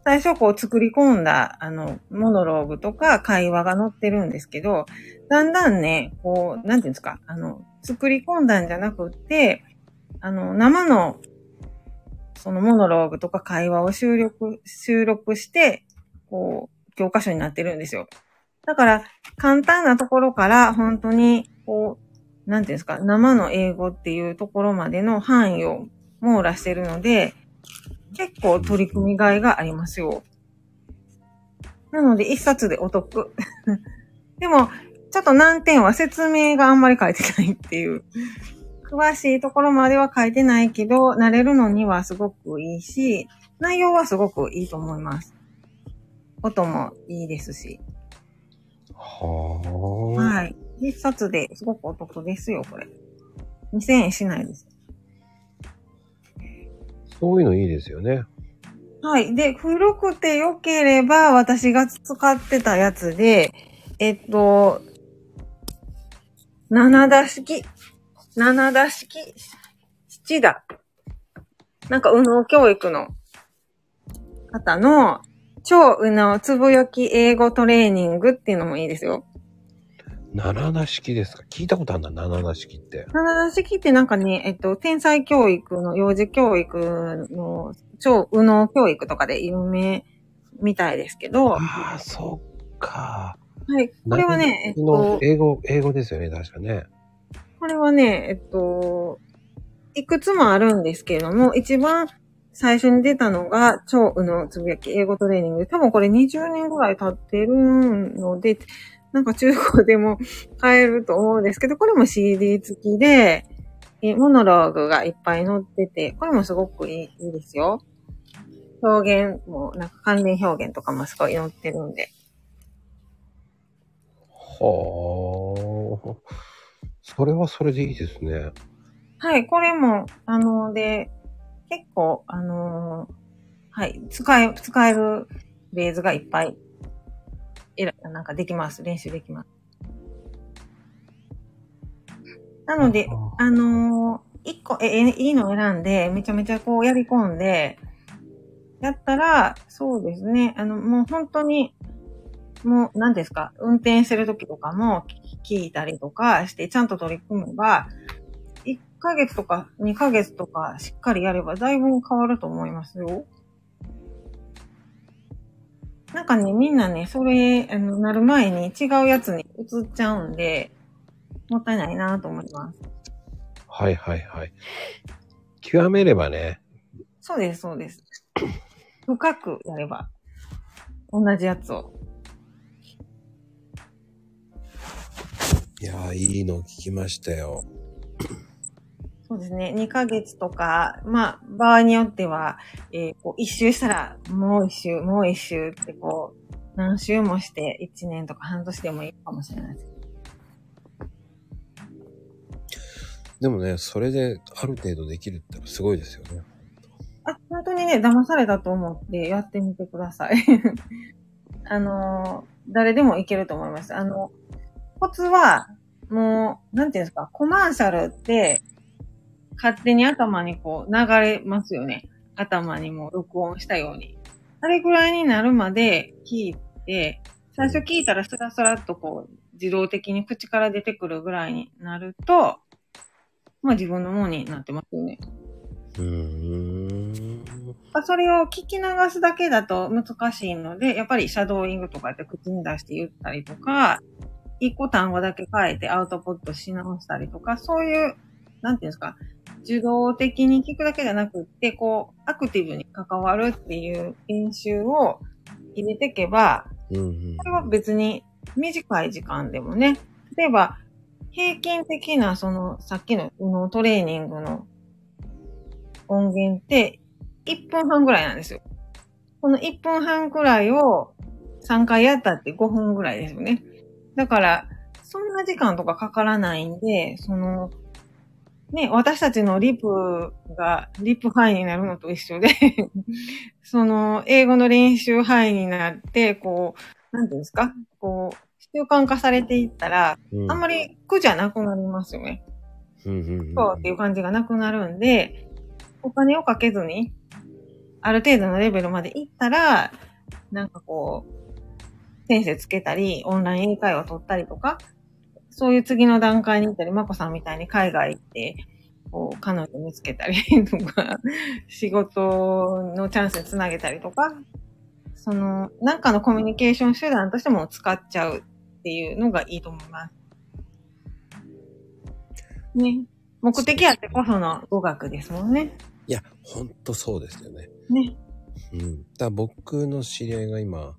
最初こう作り込んだ、あの、モノローグとか会話が載ってるんですけど、だんだんね、こう、なんていうんですか、あの、作り込んだんじゃなくって、あの、生の、そのモノローグとか会話を収録、収録して、こう、教科書になってるんですよ。だから、簡単なところから、本当に、こう、なんていうんですか、生の英語っていうところまでの範囲を網羅してるので、結構取り組みがいがありますよ。なので、一冊でお得。でも、ちょっと難点は説明があんまり書いてないっていう。詳しいところまでは書いてないけど、慣れるのにはすごくいいし、内容はすごくいいと思います。音もいいですし。はあ。はい。一冊ですごくお得ですよ、これ。2000円しないです。そういうのいいですよね。はい。で、古くて良ければ私が使ってたやつで、えっと、七田式、七田式、七だ。なんか、右脳教育の方の超右脳つぶやき英語トレーニングっていうのもいいですよ。七田式ですか？聞いたことあるんだ、七田式って。七田式ってなんかね、えっと、天才教育の幼児教育の超右脳教育とかで有名みたいですけど。ああ、そっか。はい。これはね、えっと。英語、英語ですよね、確かね。これはね、えっと、いくつもあるんですけれども、一番最初に出たのが、超右脳つぶやき英語トレーニングで、多分これ20年ぐらい経ってるので、なんか中古でも買えると思うんですけど、これも CD 付きで、えモノローグがいっぱい載ってて、これもすごくいいいいですよ。表現も、なんか関連表現とかもすごい載ってるんで。はあ。それはそれでいいですね。はい、これも、あの、で、結構、あのー、はい、使え、使えるフレーズがいっぱいえら、なんかできます。練習できます。なので、あのー、一個、え、いいのを選んで、めちゃめちゃこうやり込んで、やったら、そうですね。あの、もう本当に、もう、何ですか、運転してる時とかも聞いたりとかして、ちゃんと取り組めば、1ヶ月とか2ヶ月とかしっかりやれば、だいぶ変わると思いますよ。なんかね、みんなね、それ、あの、なる前に違うやつに移っちゃうんで、もったいないなと思います。はいはいはい。極めればね。そうです、そうです。深くやれば、同じやつを。いやー、いいの聞きましたよ。そうですね。2ヶ月とか、まあ、場合によっては、えー、こう、一周したら、もう一周、もう一周ってこう、何周もして、1年とか半年でもいいかもしれないです。でもね、それである程度できるってすごいですよね。あ、本当にね、騙されたと思ってやってみてください。あの誰でもいけると思います。あの、コツは、もう、なんていうんですか、コマーシャルって、勝手に頭にこう流れますよね。頭にも録音したように。あれぐらいになるまで聞いて、最初聞いたらスラスラっとこう自動的に口から出てくるぐらいになると、まあ自分のものになってますよね。う。それを聞き流すだけだと難しいので、やっぱりシャドーイングとかって口に出して言ったりとか、一個単語だけ変えてアウトプットし直したりとか、そういう、なんていうんですか、受動的に聞くだけじゃなくって、こう、アクティブに関わるっていう練習を入れていけば、うんうん、これは別に短い時間でもね、例えば、平均的な、その、さっきののトレーニングの音源って、1分半ぐらいなんですよ。この1分半くらいを3回やったって5分ぐらいですよね。だから、そんな時間とかかからないんで、その、ね、私たちのリプがリップ範囲になるのと一緒で その、英語の練習範囲になって、こう、なんていうんですか？こう、習慣化されていったら、うん、あんまり苦じゃなくなりますよね。そうっていう感じがなくなるんで、お金をかけずに、ある程度のレベルまで行ったら、なんかこう、先生つけたり、オンライン英会話取ったりとか、そういう次の段階に行ったり、まこさんみたいに海外行って、こう、彼女見つけたりとか、仕事のチャンスにつなげたりとか、その、なんかのコミュニケーション手段としても使っちゃうっていうのがいいと思います。ね。目的あってこその語学ですもんね。いや、ほんとそうですよね。ね。うん。だ僕の知り合いが今、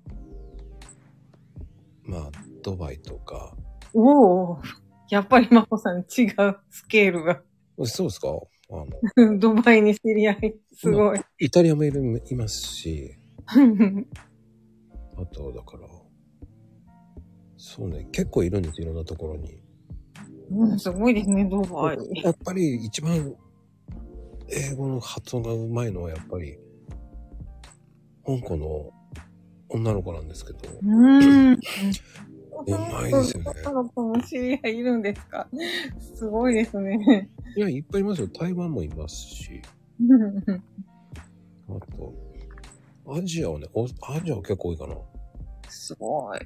まあ、ドバイとか、おお、やっぱりまこさん違うスケールが。そうですか？あの、ドバイに知り合い、すごい。イタリアもいる、いますし、あと、だから、そうね、結構いるんですよ、いろんなところに。うん、すごいですね、ドバイ。やっぱり一番英語の発音がうまいのはやっぱり香港の女の子なんですけど、うーん。うまいですよね女の子も知り合いいるんですかすごいですね。いや、いっぱいいますよ。台湾もいますし、あと、アジアはね、おアジアは結構多いかな。すごい。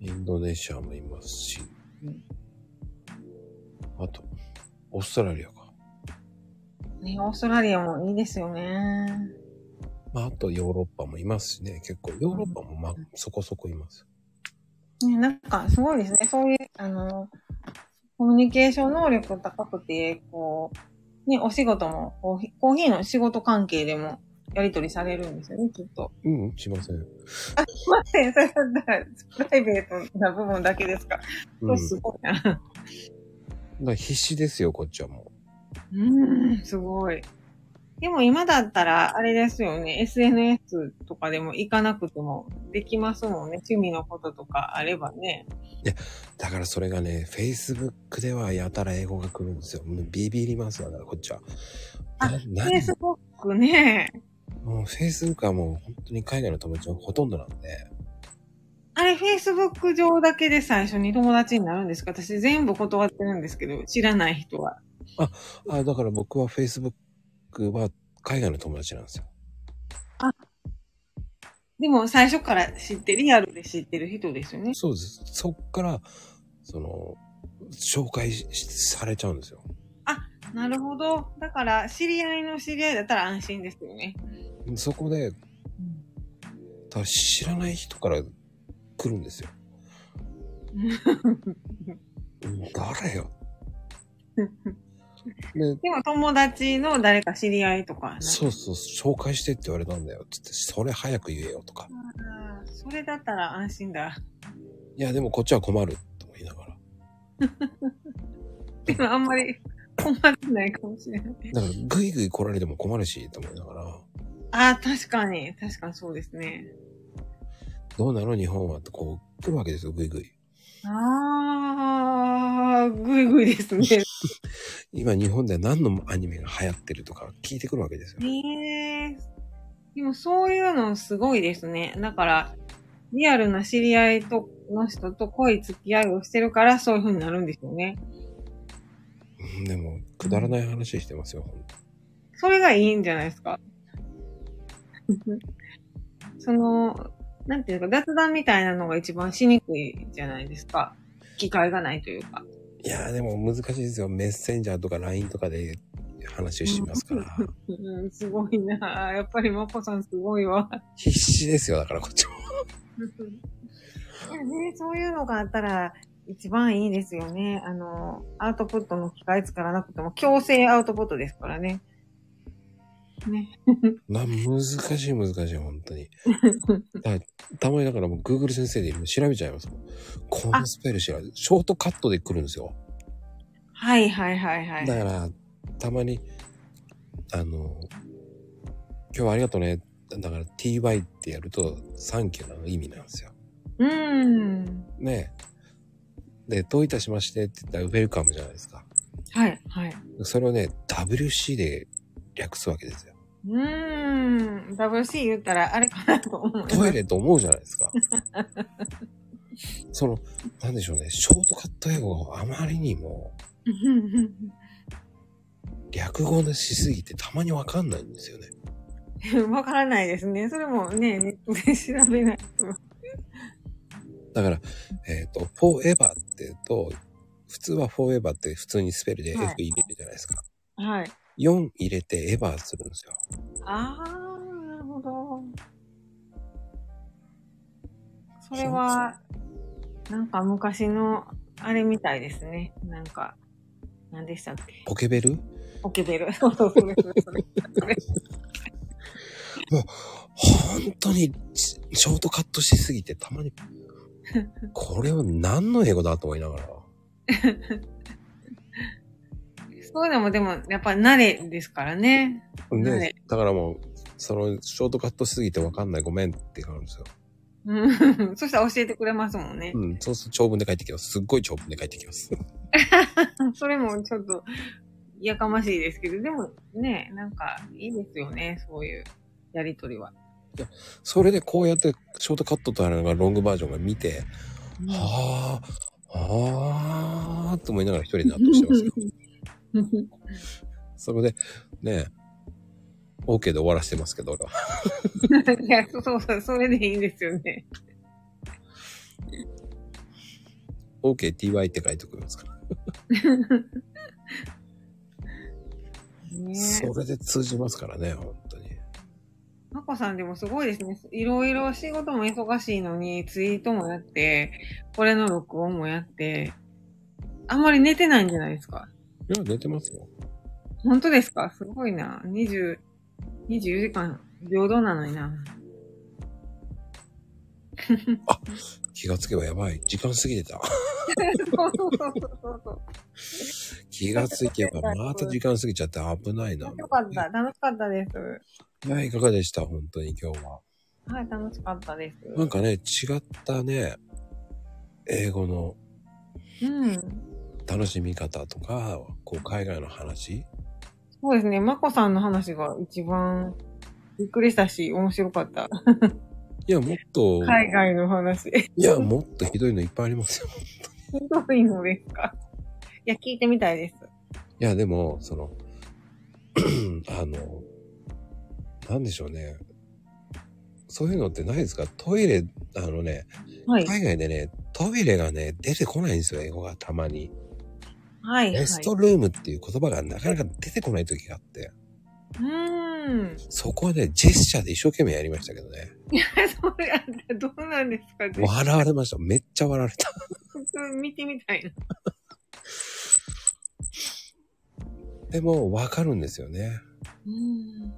インドネシアもいますしうん、あと、オーストラリアか。ね、オーストラリアもいいですよね。まあ、あとヨーロッパもいますしね、結構、ヨーロッパもまあ、そこそこいます。ね、なんか、すごいですね。そういう、あの、コミュニケーション能力高くて、こう、ね、お仕事もコーヒー、コーヒーの仕事関係でもやり取りされるんですよね、きっと。うん、しません。すいません、それだったら、プライベートな部分だけですか？うん。そうすごいな。必死ですよ、こっちはもうーん、すごい。でも今だったら、あれですよね、SNS とかでも行かなくてもできますもんね。趣味のこととかあればね。う。だからそれがね、Facebook ではやたら英語が来るんですよ。ビビりますわ、だからこっちは。あ Facebook ね。もう Facebook はもう本当に海外の友達がほとんどなんで。あれ、Facebook 上だけで最初に友達になるんですか？私全部断ってるんですけど、知らない人は。あ、だから僕は Facebook は海外の友達なんですよ。でも最初から知って、リアルで知ってる人ですよね。そうです。そっから、その、紹介しされちゃうんですよ。なるほど。だから、知り合いの知り合いだったら安心ですよね。そこで、ただ知らない人から来るんですよ。うん誰よ。で、でも友達の誰か知り合いとか。そうそう、紹介してって言われたんだよ。つって、それ早く言えよとか。あーそれだったら安心だ。いや、でもこっちは困る。と言いながら。でもあんまり困ってないかもしれない。だから、ぐいぐい来られても困るし、と思いながら、ああ、確かに。確かにそうですね。どうなの日本はってこう、来るわけですよ、ぐいぐい。ああ、ぐいぐいですね。今、日本では何のアニメが流行ってるとか聞いてくるわけですよ。ええでもそういうのすごいですね。だから、リアルな知り合いとの人と濃い付き合いをしてるからそういう風になるんですよね。うんでも、くだらない話してますよ、それがいいんじゃないですか。その、なんていうか、雑談みたいなのが一番しにくいじゃないですか。機会がないというか。いやーでも難しいですよ。メッセンジャーとか LINE とかで話をしますから。うん、すごいなやっぱりまこさんすごいわ。必死ですよ、だからこっちも。いやね、そういうのがあったら一番いいですよね。あの、アウトプットの機会作らなくても強制アウトプットですからね。ね。な、難しい難しい、本当に。だたまにだからもう Google 先生で今調べちゃいますもん。このスペル調べ、ショートカットで来るんですよ。はいはいはいはい。だから、たまに、あの、今日はありがとうね。だから ty ってやると、サンキューの意味なんですよ。うーん。ねで、どういたしましてって言ったらウェルカムじゃないですか。はいはい。それをね、WC で略すわけですよ。うーん。WC 言ったらあれかなと思います。トイレと思うじゃないですか。その、なんでしょうね、ショートカット英語があまりにも略語でしすぎてたまにわかんないんですよね。わからないですね。それもね、ネットで調べないと。だから、えっ、と、forever って言うと、普通は forever って普通にスペルで F はい入れるじゃないですか。はい。4入れて ever するんですよ。あー、なるほど。それは、なんか昔の、あれみたいですね。なんか、何でしたっけ？ポケベル？ポケベル。そう本当にシショートカットしすぎてたまに、これは何の英語だと思いながら。そういうのもでも、やっぱ慣れですからね。ねはい、だからもう、その、ショートカットしすぎてわかんないごめんって感じですよ。うん。そしたら教えてくれますもんね。うん、そうすると長文で帰ってきます。すっごい長文で帰ってきます。それもちょっと、やかましいですけど、でもね、なんか、いいですよね、そういうやりとりは。それでこうやってショートカットとあるのがロングバージョンが見て、はあ、はあ、と思いながら一人で納得してますよ。それで、ね、OK で終わらせてますけど、俺は。いや、そうそう、それでいいんですよね。OKTY って書いておきますから。ねそれで通じますからね、本当に。まこさんでもすごいですね。いろいろ仕事も忙しいのに、ツイートもやって、これの録音もやって、あんまり寝てないんじゃないですか。いや、寝てますよ。本当ですか？すごいな。20、24時間平等なのにな。気がつけばやばい。時間過ぎてた。そうそうそうそうそう。気がつけばまた時間過ぎちゃって危ないな。よかった。楽しかったです。いや、いかがでした？本当に今日は。はい、楽しかったです。なんかね、違ったね、英語のうん。楽しみ方とか、こう、海外の話？そうですね。まこさんの話が一番びっくりしたし、面白かった。いや、もっと、海外の話。いや、もっとひどいのいっぱいありますよ。ひどいのですか？いや、聞いてみたいです。いや、でも、その、あの、なんでしょうね。そういうのってないですか？トイレ、あのね、はい。海外でね、トイレがね、出てこないんですよ、英語がたまに。はい。レストルームっていう言葉がなかなか出てこない時があって、はい、うーん。そこはね、ジェスチャーで一生懸命やりましたけどね。それ、あどうなんですかぜ笑われました。めっちゃ笑われた。ひ見てみたいな。でも、わかるんですよね。うん。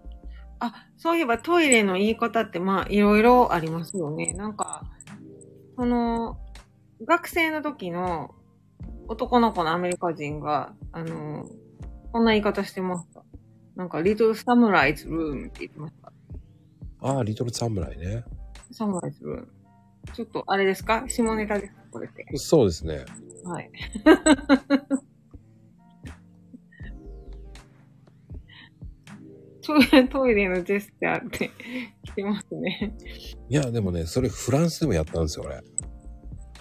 あ、そういえばトイレの言い方ってまあいろいろありますよね。なんか、その、学生の時の男の子のアメリカ人が、あの、こんな言い方してました。なんか、リトルサムライズルームって言ってました。ああ、リトルサムライね。サムライズルーム。ちょっと、あれですか？下ネタですか？これって。そうですね。はい。トイレ、トイレのジェスチャーって来てますね。いや、でもね、それフランスでもやったんですよ、俺。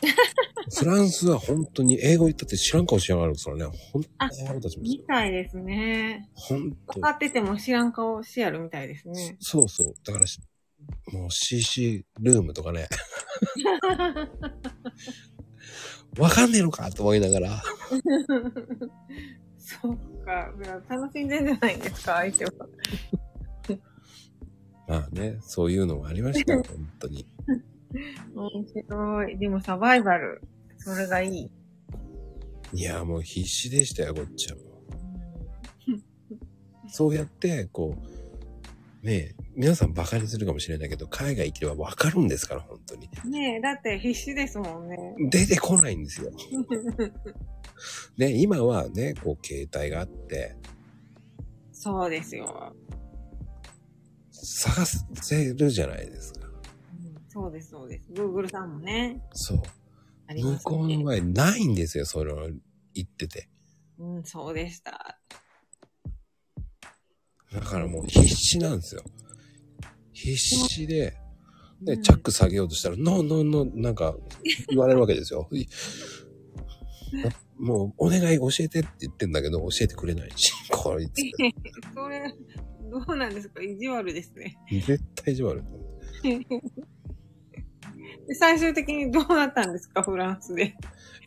フランスは本当に英語言ったって知らん顔しやがるんですよね。本当に腹立ちましみたいですね。た。本当分かってても知らん顔しやるみたいですね。そうそう。だからし、もう CC ルームとかね。わかんねえのかと思いながら。そっか。楽しんでんじゃないですか、相手は。まあね、そういうのもありましたよ、本当に。面白い。でもサバイバル。それがいい。いや、もう必死でしたよ、こっちはもう。そうやって、こう、ねえ、皆さんバカにするかもしれないけど、海外行けばわかるんですから、本当に。ねえ、だって必死ですもんね。出てこないんですよ。ね、今はね、こう、携帯があって、そうですよ。探せるじゃないですか。うんそうです、そうです。Google さんもね、そう。あります向こうのね。場合ないんですよ、それを言ってて。うん、そうでした。だからもう必死なんですよ。必死で、で、うんチャック下げようとしたら、ノーノーノー、なんか、言われるわけですよ。い もう、お願い教えてって言ってんだけど、教えてくれないし、こいつ。それ、どうなんですか？意地悪ですね。絶対意地悪。で最終的にどうなったんですか？フランスで。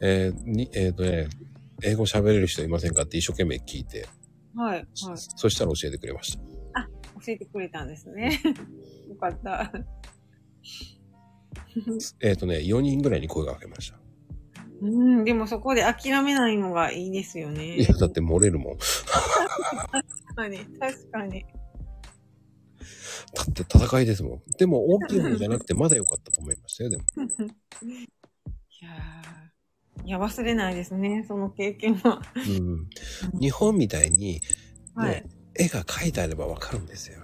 えーに、えっ、とね、英語喋れる人いませんかって一生懸命聞いて、はい。はい。そしたら教えてくれました。教えてくれたんですね。よかった。えっ、とね、4人ぐらいに声がかけました。うん、でもそこで諦めないのがいいですよね。いや、だって漏れるもん。確かに、確かに。だって戦いですもん。でも大きい方じゃなくてまだ良かったと思いましたよ、でも。いやーいや、忘れないですね、その経験は。うん。日本みたいに、はいね。絵が描いてあればわかるんですよ。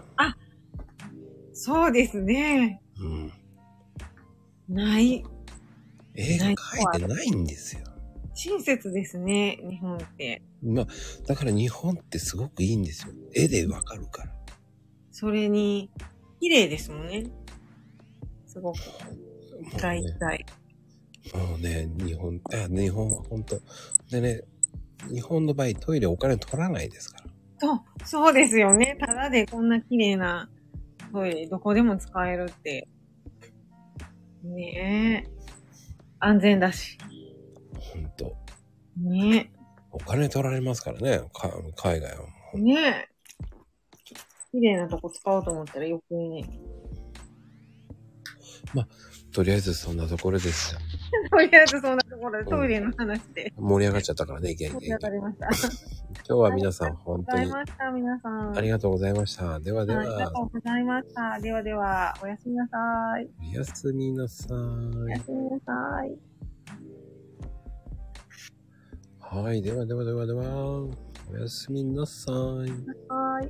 そうですね。うん。ない。絵が描いてないんですよ。親切ですね、日本って。まあ、だから日本ってすごくいいんですよ。絵でわかるから。それに、綺麗ですもんね。すごく。大ね、体。もうね日本、あ日本は本当でね、日本の場合トイレお金取らないですから。そう、そうですよね。ただでこんな綺麗なトイレ、どこでも使えるって。ねえ。安全だし。本当ねお金取られますからね、か海外は。え。ねえ。綺麗なとこ使おうと思ったら余計に。とりあえずそんなところですよ。とりあえずそんなところでトイレの話で盛り上がっちゃったからね、元気盛り上がりました。今日は皆さんあり本当にがとうございました、皆さん。ありがとうございました。ではではいありがは、とうございました。ではでは、おやすみなさい。おやすみなさい。おやすみなさい。はい、ではではではでは、おやすみなさい。は